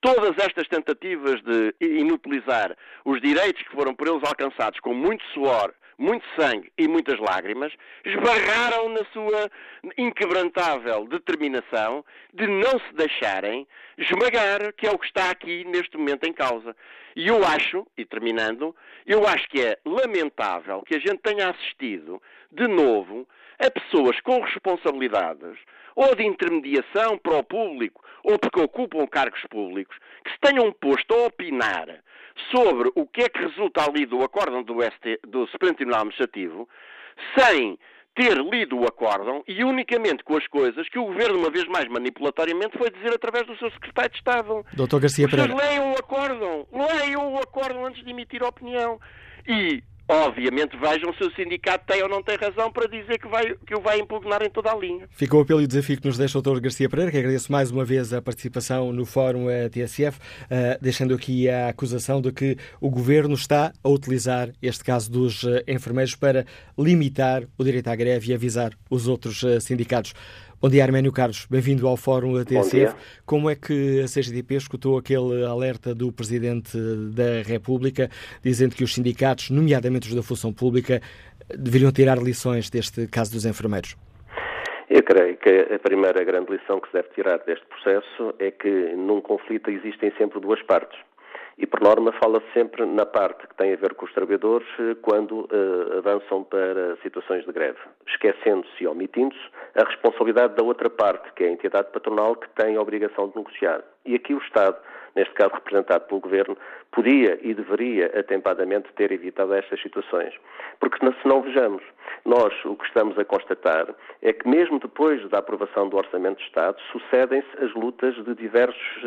todas estas tentativas de inutilizar os direitos que foram por eles alcançados com muito suor, muito sangue e muitas lágrimas, esbarraram na sua inquebrantável determinação de não se deixarem esmagar, que é o que está aqui neste momento em causa. E eu acho, e terminando, eu acho que é lamentável que a gente tenha assistido, de novo, a pessoas com responsabilidades, ou de intermediação para o público, ou porque ocupam cargos públicos, que se tenham posto a opinar sobre o que é que resulta ali do acórdão do, ST, do Supremo Tribunal Administrativo, sem ter lido o acórdão e unicamente com as coisas que o Governo, uma vez mais manipulatoriamente, foi dizer através do seu Secretário de Estado. Doutor Garcia Pereira. leiam o acórdão, leiam o acórdão antes de emitir opinião. E obviamente vejam se o sindicato tem ou não tem razão para dizer que, vai, que o vai impugnar em toda a linha. Ficou o apelo e o desafio que nos deixa o Dr. Garcia Pereira, que agradeço mais uma vez a participação no Fórum eh, TSF, uh, deixando aqui a acusação de que o Governo está a utilizar este caso dos uh, enfermeiros para limitar o direito à greve e avisar os outros sindicatos. Bom dia, Arménio Carlos. Bem-vindo ao Fórum da TSF. Como é que a CGTP escutou aquele alerta do Presidente da República, dizendo que os sindicatos, nomeadamente os da função pública, deveriam tirar lições deste caso dos enfermeiros? Eu creio que a primeira grande lição que se deve tirar deste processo é que num conflito existem sempre duas partes. E, por norma, fala-se sempre na parte que tem a ver com os trabalhadores eh, quando uh, avançam para situações de greve, esquecendo-se e omitindo-se a responsabilidade da outra parte, que é a entidade patronal que tem a obrigação de negociar. E aqui o Estado, neste caso representado pelo Governo, podia e deveria atempadamente ter evitado estas situações. Porque se não vejamos, nós o que estamos a constatar é que mesmo depois da aprovação do Orçamento de Estado, sucedem-se as lutas de diversos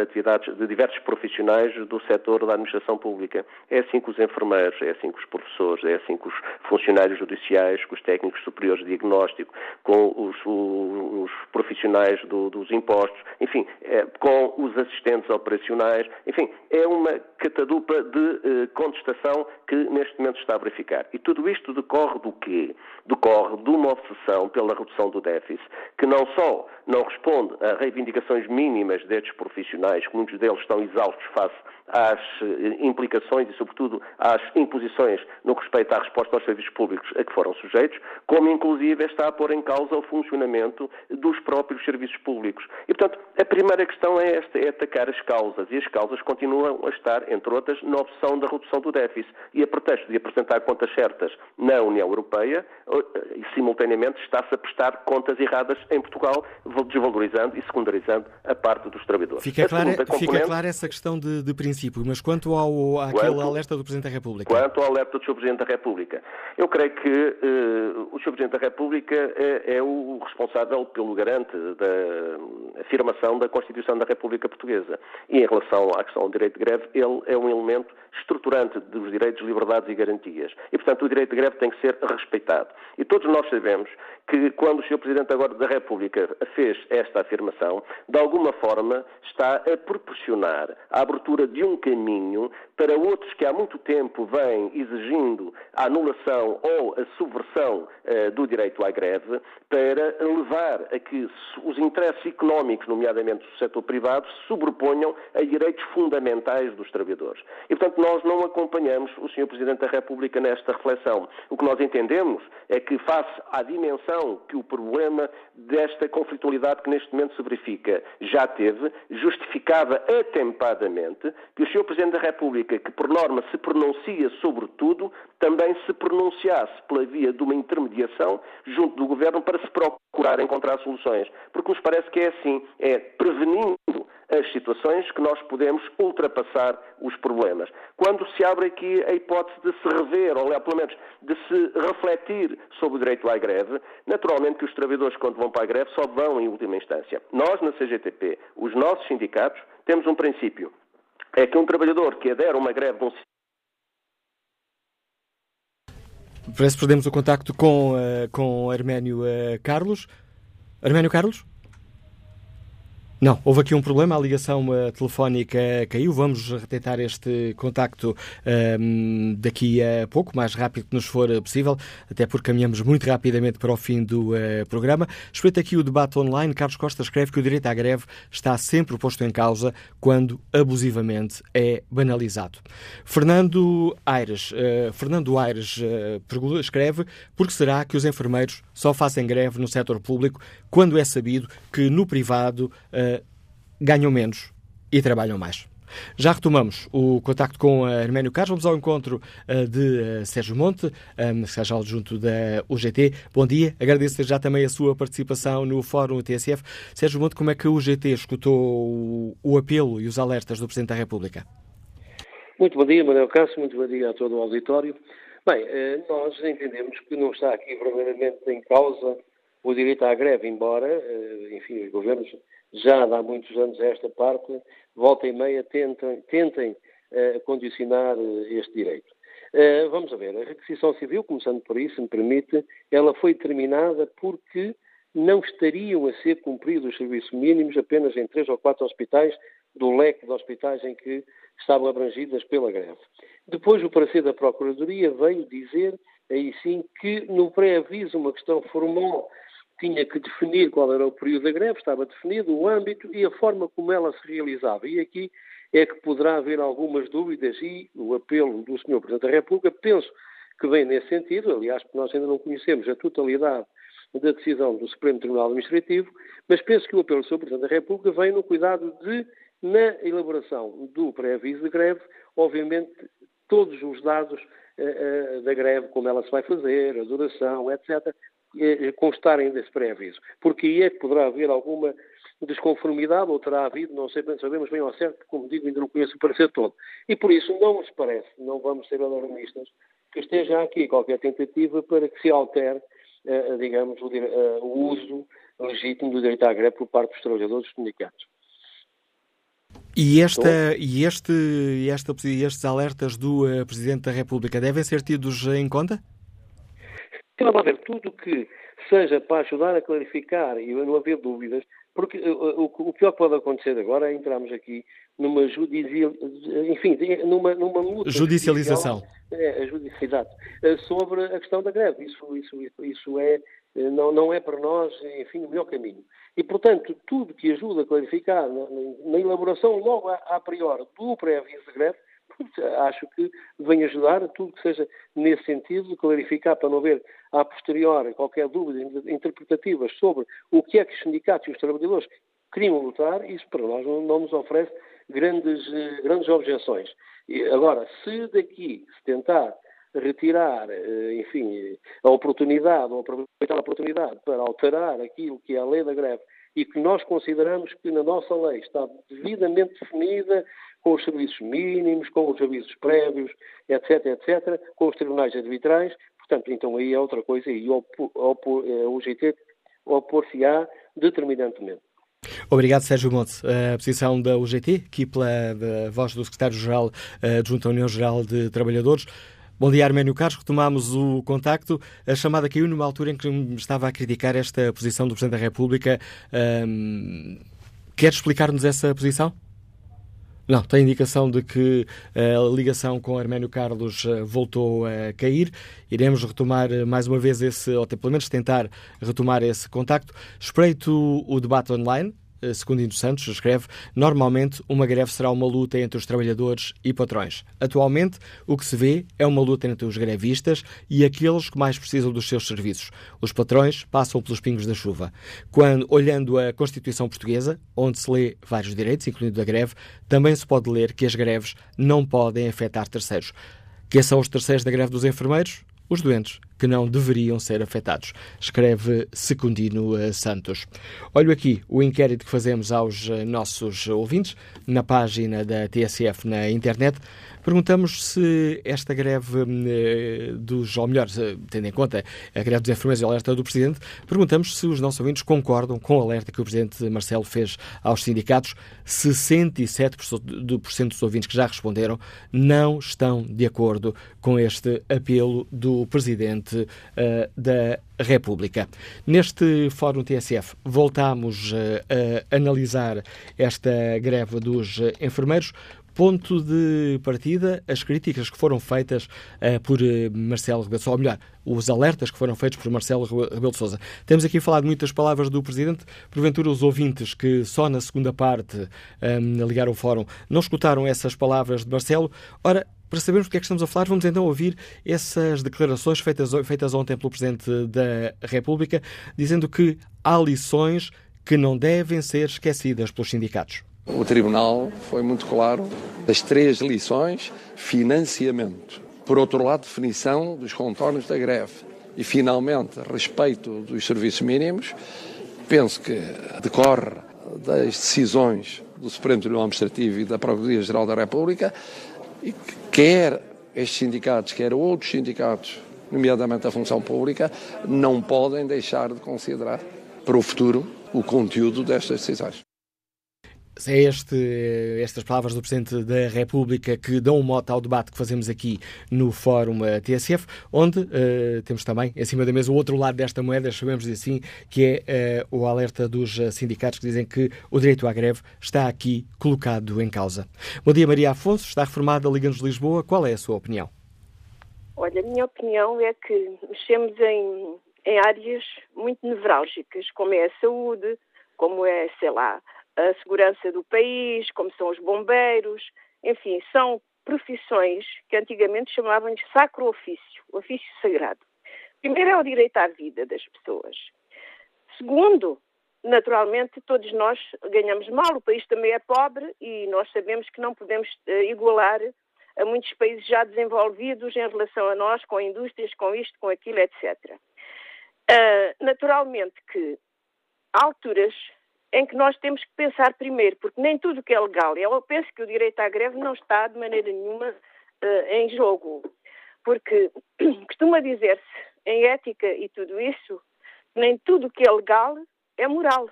atividades, de diversos profissionais do setor da administração pública. É assim com os enfermeiros, é assim com os professores, é assim com os funcionários judiciais, com os técnicos superiores de diagnóstico, com os, os profissionais do, dos impostos, enfim, é, com os assistentes operacionais, enfim, é uma catadupa de eh, contestação que neste momento está a verificar. E tudo isto decorre do quê? Decorre de uma obsessão pela redução do déficit, que não só não responde a reivindicações mínimas destes profissionais, que muitos deles estão exaustos face às eh, implicações e, sobretudo, às imposições no que respeita à resposta aos serviços públicos a que foram sujeitos, como inclusive está a pôr em causa o funcionamento dos próprios serviços públicos. E, portanto, a primeira questão é esta, é atacar as causas, e as causas continuam a estar, entre outras, na opção da redução do déficit. E a pretexto de apresentar contas certas na União Europeia, eh, e simultaneamente está-se a prestar contas erradas em Portugal, desvalorizando e secundarizando a parte dos trabalhadores. Fica clara componente... clara essa questão de, de princípio, mas quanto ao, àquele quanto, alerta do Presidente da República? Quanto ao alerta do Sr. Presidente da República, eu creio que uh, o Sr. Presidente da República é, é, o responsável pelo garante da afirmação da Constituição da República Portuguesa. E em relação à questão do direito de greve, ele é um elemento estruturante dos direitos, liberdades e garantias. E, portanto, o direito de greve tem que ser respeitado. E todos nós sabemos que quando o Sr. Presidente agora da República fez esta afirmação, de alguma forma está a proporcionar a abertura de um caminho para outros que há muito tempo vêm exigindo a anulação ou a subversão uh, do direito à greve, para levar a que os interesses económicos, nomeadamente do setor privado, se sobreponham a direitos fundamentais dos trabalhadores. E, portanto, nós não acompanhamos o Sr. Presidente da República nesta reflexão. O que nós entendemos é que, face à dimensão que o problema desta conflitualidade que neste momento se verifica já teve, justificava atempadamente que o Sr. Presidente da República, que por norma se pronuncia sobre tudo, também se pronunciasse pela via de uma intermediação junto do Governo para se procurar encontrar soluções. Porque nos parece que é assim, é prevenindo as situações que nós podemos ultrapassar os problemas. Quando se abre aqui a hipótese de se rever, ou pelo menos de se refletir sobre o direito à greve, naturalmente que os trabalhadores, quando vão para a greve, só vão em última instância. Nós, na CGTP, os nossos sindicatos, temos um princípio. É que um trabalhador que adere a uma greve de um Parece que perdemos o contacto com, uh, com Arménio uh, Carlos. Arménio Carlos? Não, houve aqui um problema, a ligação uh, telefónica caiu. Vamos retentar este contacto uh, daqui a pouco, mais rápido que nos for possível, até porque caminhamos muito rapidamente para o fim do uh, programa. Espreita aqui o debate online. Carlos Costa escreve que o direito à greve está sempre posto em causa quando abusivamente é banalizado. Fernando Aires, uh, Fernando Aires escreve porque será que os enfermeiros só fazem greve no setor público quando é sabido que no privado ganham menos e trabalham mais. Já retomamos o contacto com Arménio Carlos. Vamos ao encontro uh, de uh, Sérgio Monte, um, secretário adjunto da UGT. Bom dia, agradeço já também a sua participação no Fórum TSF. Sérgio Monte, como é que a UGT escutou o, apelo e os alertas do Presidente da República? Muito bom dia, Manuel Cássio, muito bom dia a todo o auditório. Bem, eh, nós entendemos que não está aqui verdadeiramente em causa o direito à greve, embora, enfim, os governos já há muitos anos a esta parte, volta e meia tentem, tentem uh, condicionar uh, este direito. Vamos a ver, a requisição civil, começando por isso, se me permite, ela foi determinada porque não estariam a ser cumpridos os serviços mínimos apenas em três ou quatro hospitais do leque de hospitais em que estavam abrangidas pela greve. Depois o parecer da Procuradoria veio dizer, aí sim, que no pré-aviso, uma questão formal tinha que definir qual era o período da greve, estava definido o âmbito e a forma como ela se realizava. E aqui é que poderá haver algumas dúvidas e o apelo do Sr. Presidente da República, penso que vem nesse sentido, aliás, porque nós ainda não conhecemos a totalidade da decisão do Supremo Tribunal Administrativo, mas penso que o apelo do Sr. Presidente da República vem no cuidado de, na elaboração do pré-aviso de greve, obviamente todos os dados uh, uh, da greve, como ela se vai fazer, a duração, etc., eh, constarem desse pré-aviso. Porque aí é que poderá haver alguma desconformidade, ou terá havido, não sei bem, sabemos bem ao certo, como digo, ainda não conheço o parecer todo. E por isso não nos parece, não vamos ser alarmistas, que esteja aqui qualquer tentativa para que se altere, uh, digamos, o, uh, o, uso legítimo do direito à greve por parte dos trabalhadores dos sindicatos. E, esta, e, este, esta, estes alertas do uh, Presidente da República devem ser tidos em conta? Vamos ver, tudo que seja para ajudar a clarificar e não haver dúvidas, porque eh, o, o pior que pode acontecer agora é entrarmos aqui numa judicial, enfim, numa, numa luta judicialização é, judicialidade eh, sobre a questão da greve. Isso, isso, isso é eh, não, não é para nós, enfim, o melhor caminho. E, portanto, tudo que ajuda a clarificar na, na elaboração logo a, a priori do pré-aviso de greve acho que vem ajudar a tudo que seja nesse sentido, clarificar para não haver a posteriori qualquer dúvida interpretativa sobre o que é que os sindicatos e os trabalhadores queriam lutar, isso para nós não, não nos oferece grandes, eh, grandes objeções. Agora, se daqui se tentar retirar, eh, enfim, a oportunidade, ou aproveitar a oportunidade para alterar aquilo que é a lei da greve e que nós consideramos que na nossa lei está devidamente definida com os serviços mínimos, com os avisos prévios, etc, etc, com os tribunais arbitrais. Portanto, então aí é outra coisa e o UGT opor-se-á determinantemente. Obrigado, Sérgio Monte. A posição da UGT, aqui pela voz do Secretário-Geral eh, adjunto à União Geral de Trabalhadores. Bom dia, Arménio Carlos. Retomámos o contacto. A chamada caiu numa altura em que estava a criticar esta posição do Presidente da República. Um, quer explicar-nos essa posição? Não, tem indicação de que a ligação com Arménio Carlos eh, voltou a cair. Iremos retomar eh, mais uma vez esse, ou pelo menos tentar retomar esse contacto. Espreito o debate online eh, Secundino Santos escreve, normalmente uma greve será uma luta entre os trabalhadores e patrões. Atualmente, o que se vê é uma luta entre os grevistas e aqueles que mais precisam dos seus serviços. Os patrões passam pelos pingos da chuva. Quando, olhando a Constituição Portuguesa, onde se lê vários direitos, incluindo a greve, também se pode ler que as greves não podem afetar terceiros. Quem são os terceiros da greve dos enfermeiros? os doentes que não deveriam ser afetados, escreve Secundino eh, Santos. Olho aqui o inquérito que fazemos aos eh, nossos ouvintes na página da TSF na internet. Perguntamos se esta greve eh, dos, ou melhor, tendo em conta a greve dos enfermeiros e alerta do Presidente, perguntamos se os nossos ouvintes concordam com o alerta que o Presidente Marcelo fez aos sindicatos. 67% dos ouvintes que já responderam não estão de acordo com este apelo do Presidente Presidente uh, da República. Neste Fórum TSF, voltamos uh, a analisar esta greve dos enfermeiros. Ponto de partida, as críticas que foram feitas uh, por Marcelo Rebelo Sousa, ou melhor, os alertas que foram feitos por Marcelo Rebelo de Sousa. Temos aqui falado muitas palavras do Presidente, porventura os ouvintes que só na segunda parte um, ligaram o fórum não escutaram essas palavras de Marcelo. Ora, para sabermos do que é que estamos a falar, vamos então ouvir essas declarações feitas, feitas ontem pelo Presidente da República, dizendo que há lições que não devem ser esquecidas pelos sindicatos. O Tribunal foi muito claro das três lições: financiamento, por outro lado, definição dos contornos da greve e, finalmente, respeito dos serviços mínimos. Penso que decorre das decisões do Supremo Tribunal Administrativo e da Procuradoria-Geral da República e que quer estes sindicatos, quer outros sindicatos, nomeadamente da função pública, não podem deixar de considerar para o futuro o conteúdo destas decisões. É este, estas palavras do Presidente da República que dão um mote ao debate que fazemos aqui no Fórum eh, TSF, onde uh, temos também, em cima da mesa, o outro lado desta moeda, chamemos assim, que é uh, o alerta dos sindicatos que dizem que o direito à greve está aqui colocado em causa. Bom dia, Maria Afonso, está reformada Liga-nos Lisboa. Qual é a sua opinião? Olha, a minha opinião é que mexemos em, em áreas muito nevrálgicas, como é a saúde, como é, sei lá, a segurança do país, como são os bombeiros, enfim, são profissões que antigamente chamavam de sacro ofício, ofício sagrado. Primeiro é o direito à vida das pessoas. Segundo, naturalmente, todos nós ganhamos mal, o país também é pobre e nós sabemos que não podemos uh, igualar a muitos países já desenvolvidos em relação a nós, com indústrias, com isto, com aquilo, etc. Uh, eh, naturalmente que há alturas em que nós temos que pensar primeiro, porque nem tudo que é legal, eu penso que o direito à greve não está de maneira nenhuma uh, em jogo, porque costuma dizer-se em ética e tudo isso, nem tudo que é legal é moral.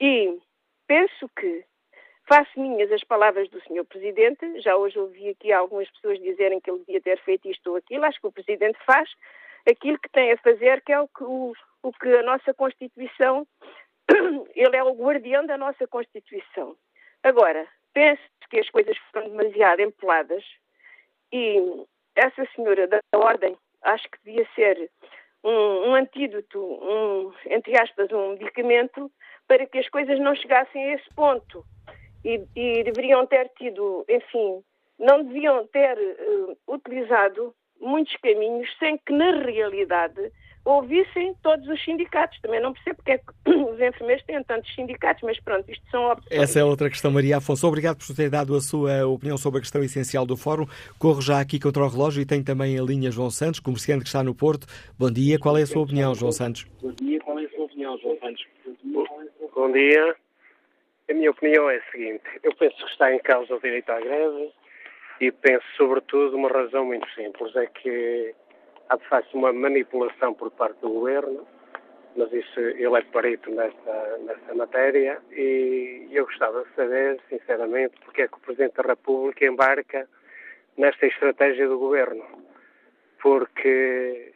E penso que faço minhas as palavras do Sr. Presidente, já hoje ouvi aqui algumas pessoas dizerem que ele devia ter feito isto ou aquilo, acho que o Presidente faz aquilo que tem a fazer, que é o que, o, o que a nossa Constituição ele é o guardião da nossa Constituição. Agora, penso que as coisas foram demasiado empoladas e essa senhora da Ordem acho que devia ser um, um antídoto, um, entre aspas, um medicamento para que as coisas não chegassem a esse ponto. E, e deveriam ter tido, enfim, não deviam ter uh, utilizado muitos caminhos sem que, na realidade, ouvissem todos os sindicatos. Também não percebo porque é que os enfermeiros têm tantos sindicatos, mas pronto, isto são opções. Essa é outra questão, Maria Afonso. Obrigado por ter dado a sua opinião sobre a questão essencial do Fórum. Corro já aqui contra o relógio e tenho também a linha João Santos, comerciante que está no Porto. Bom dia, qual é a sua opinião, João Santos? Bom dia, qual é a sua opinião, João Santos? Bom dia. A minha opinião é a seguinte: eu penso que está em causa o direito à greve e penso, sobretudo, uma razão muito simples: é que há de facto uma manipulação por parte do governo, mas isso ele é perito nesta, nesta matéria e eu gostava de saber, sinceramente, porque é que o Presidente da República embarca nesta estratégia do governo. Porque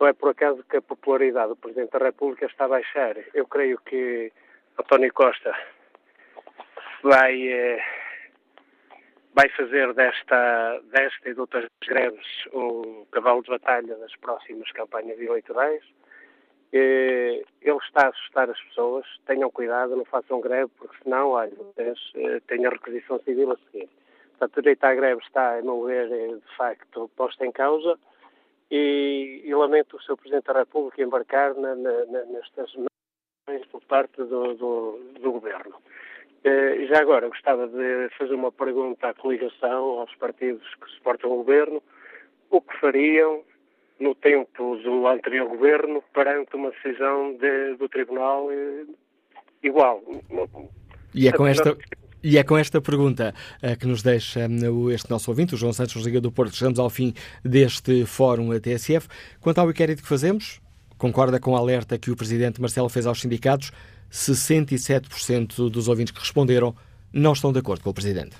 não é por acaso que a popularidade do Presidente da República está a baixar. Eu creio que António Costa vai. Eh, vai fazer desta, desta e de outras greves um cavalo de batalha das próximas campanhas eleitorais. Ele está a assustar as pessoas, tenham cuidado, não façam greve, porque senão, olha, vocês eh, têm a requisição civil a seguir. Portanto, o direito à greve está, a meu ver, eh, de facto, posto em causa e, e lamento o Sr. Presidente da República embarcar na, na, nestas por parte do, do, do Governo. Eh, já agora, gostava de fazer uma pergunta à coligação, aos partidos que suportam o governo, o que fariam no tempo do anterior governo perante uma decisão de, do Tribunal eh, igual. E é com esta. E é com esta pergunta uh, que nos deixa este nosso ouvinte, o João Santos Liga do Porto. Chegamos ao fim deste fórum TSF. Quanto ao inquérito que fazemos, concorda com o alerta que o Presidente Marcelo fez aos sindicatos? 67% dos ouvintes que responderam não estão de acordo com o Presidente.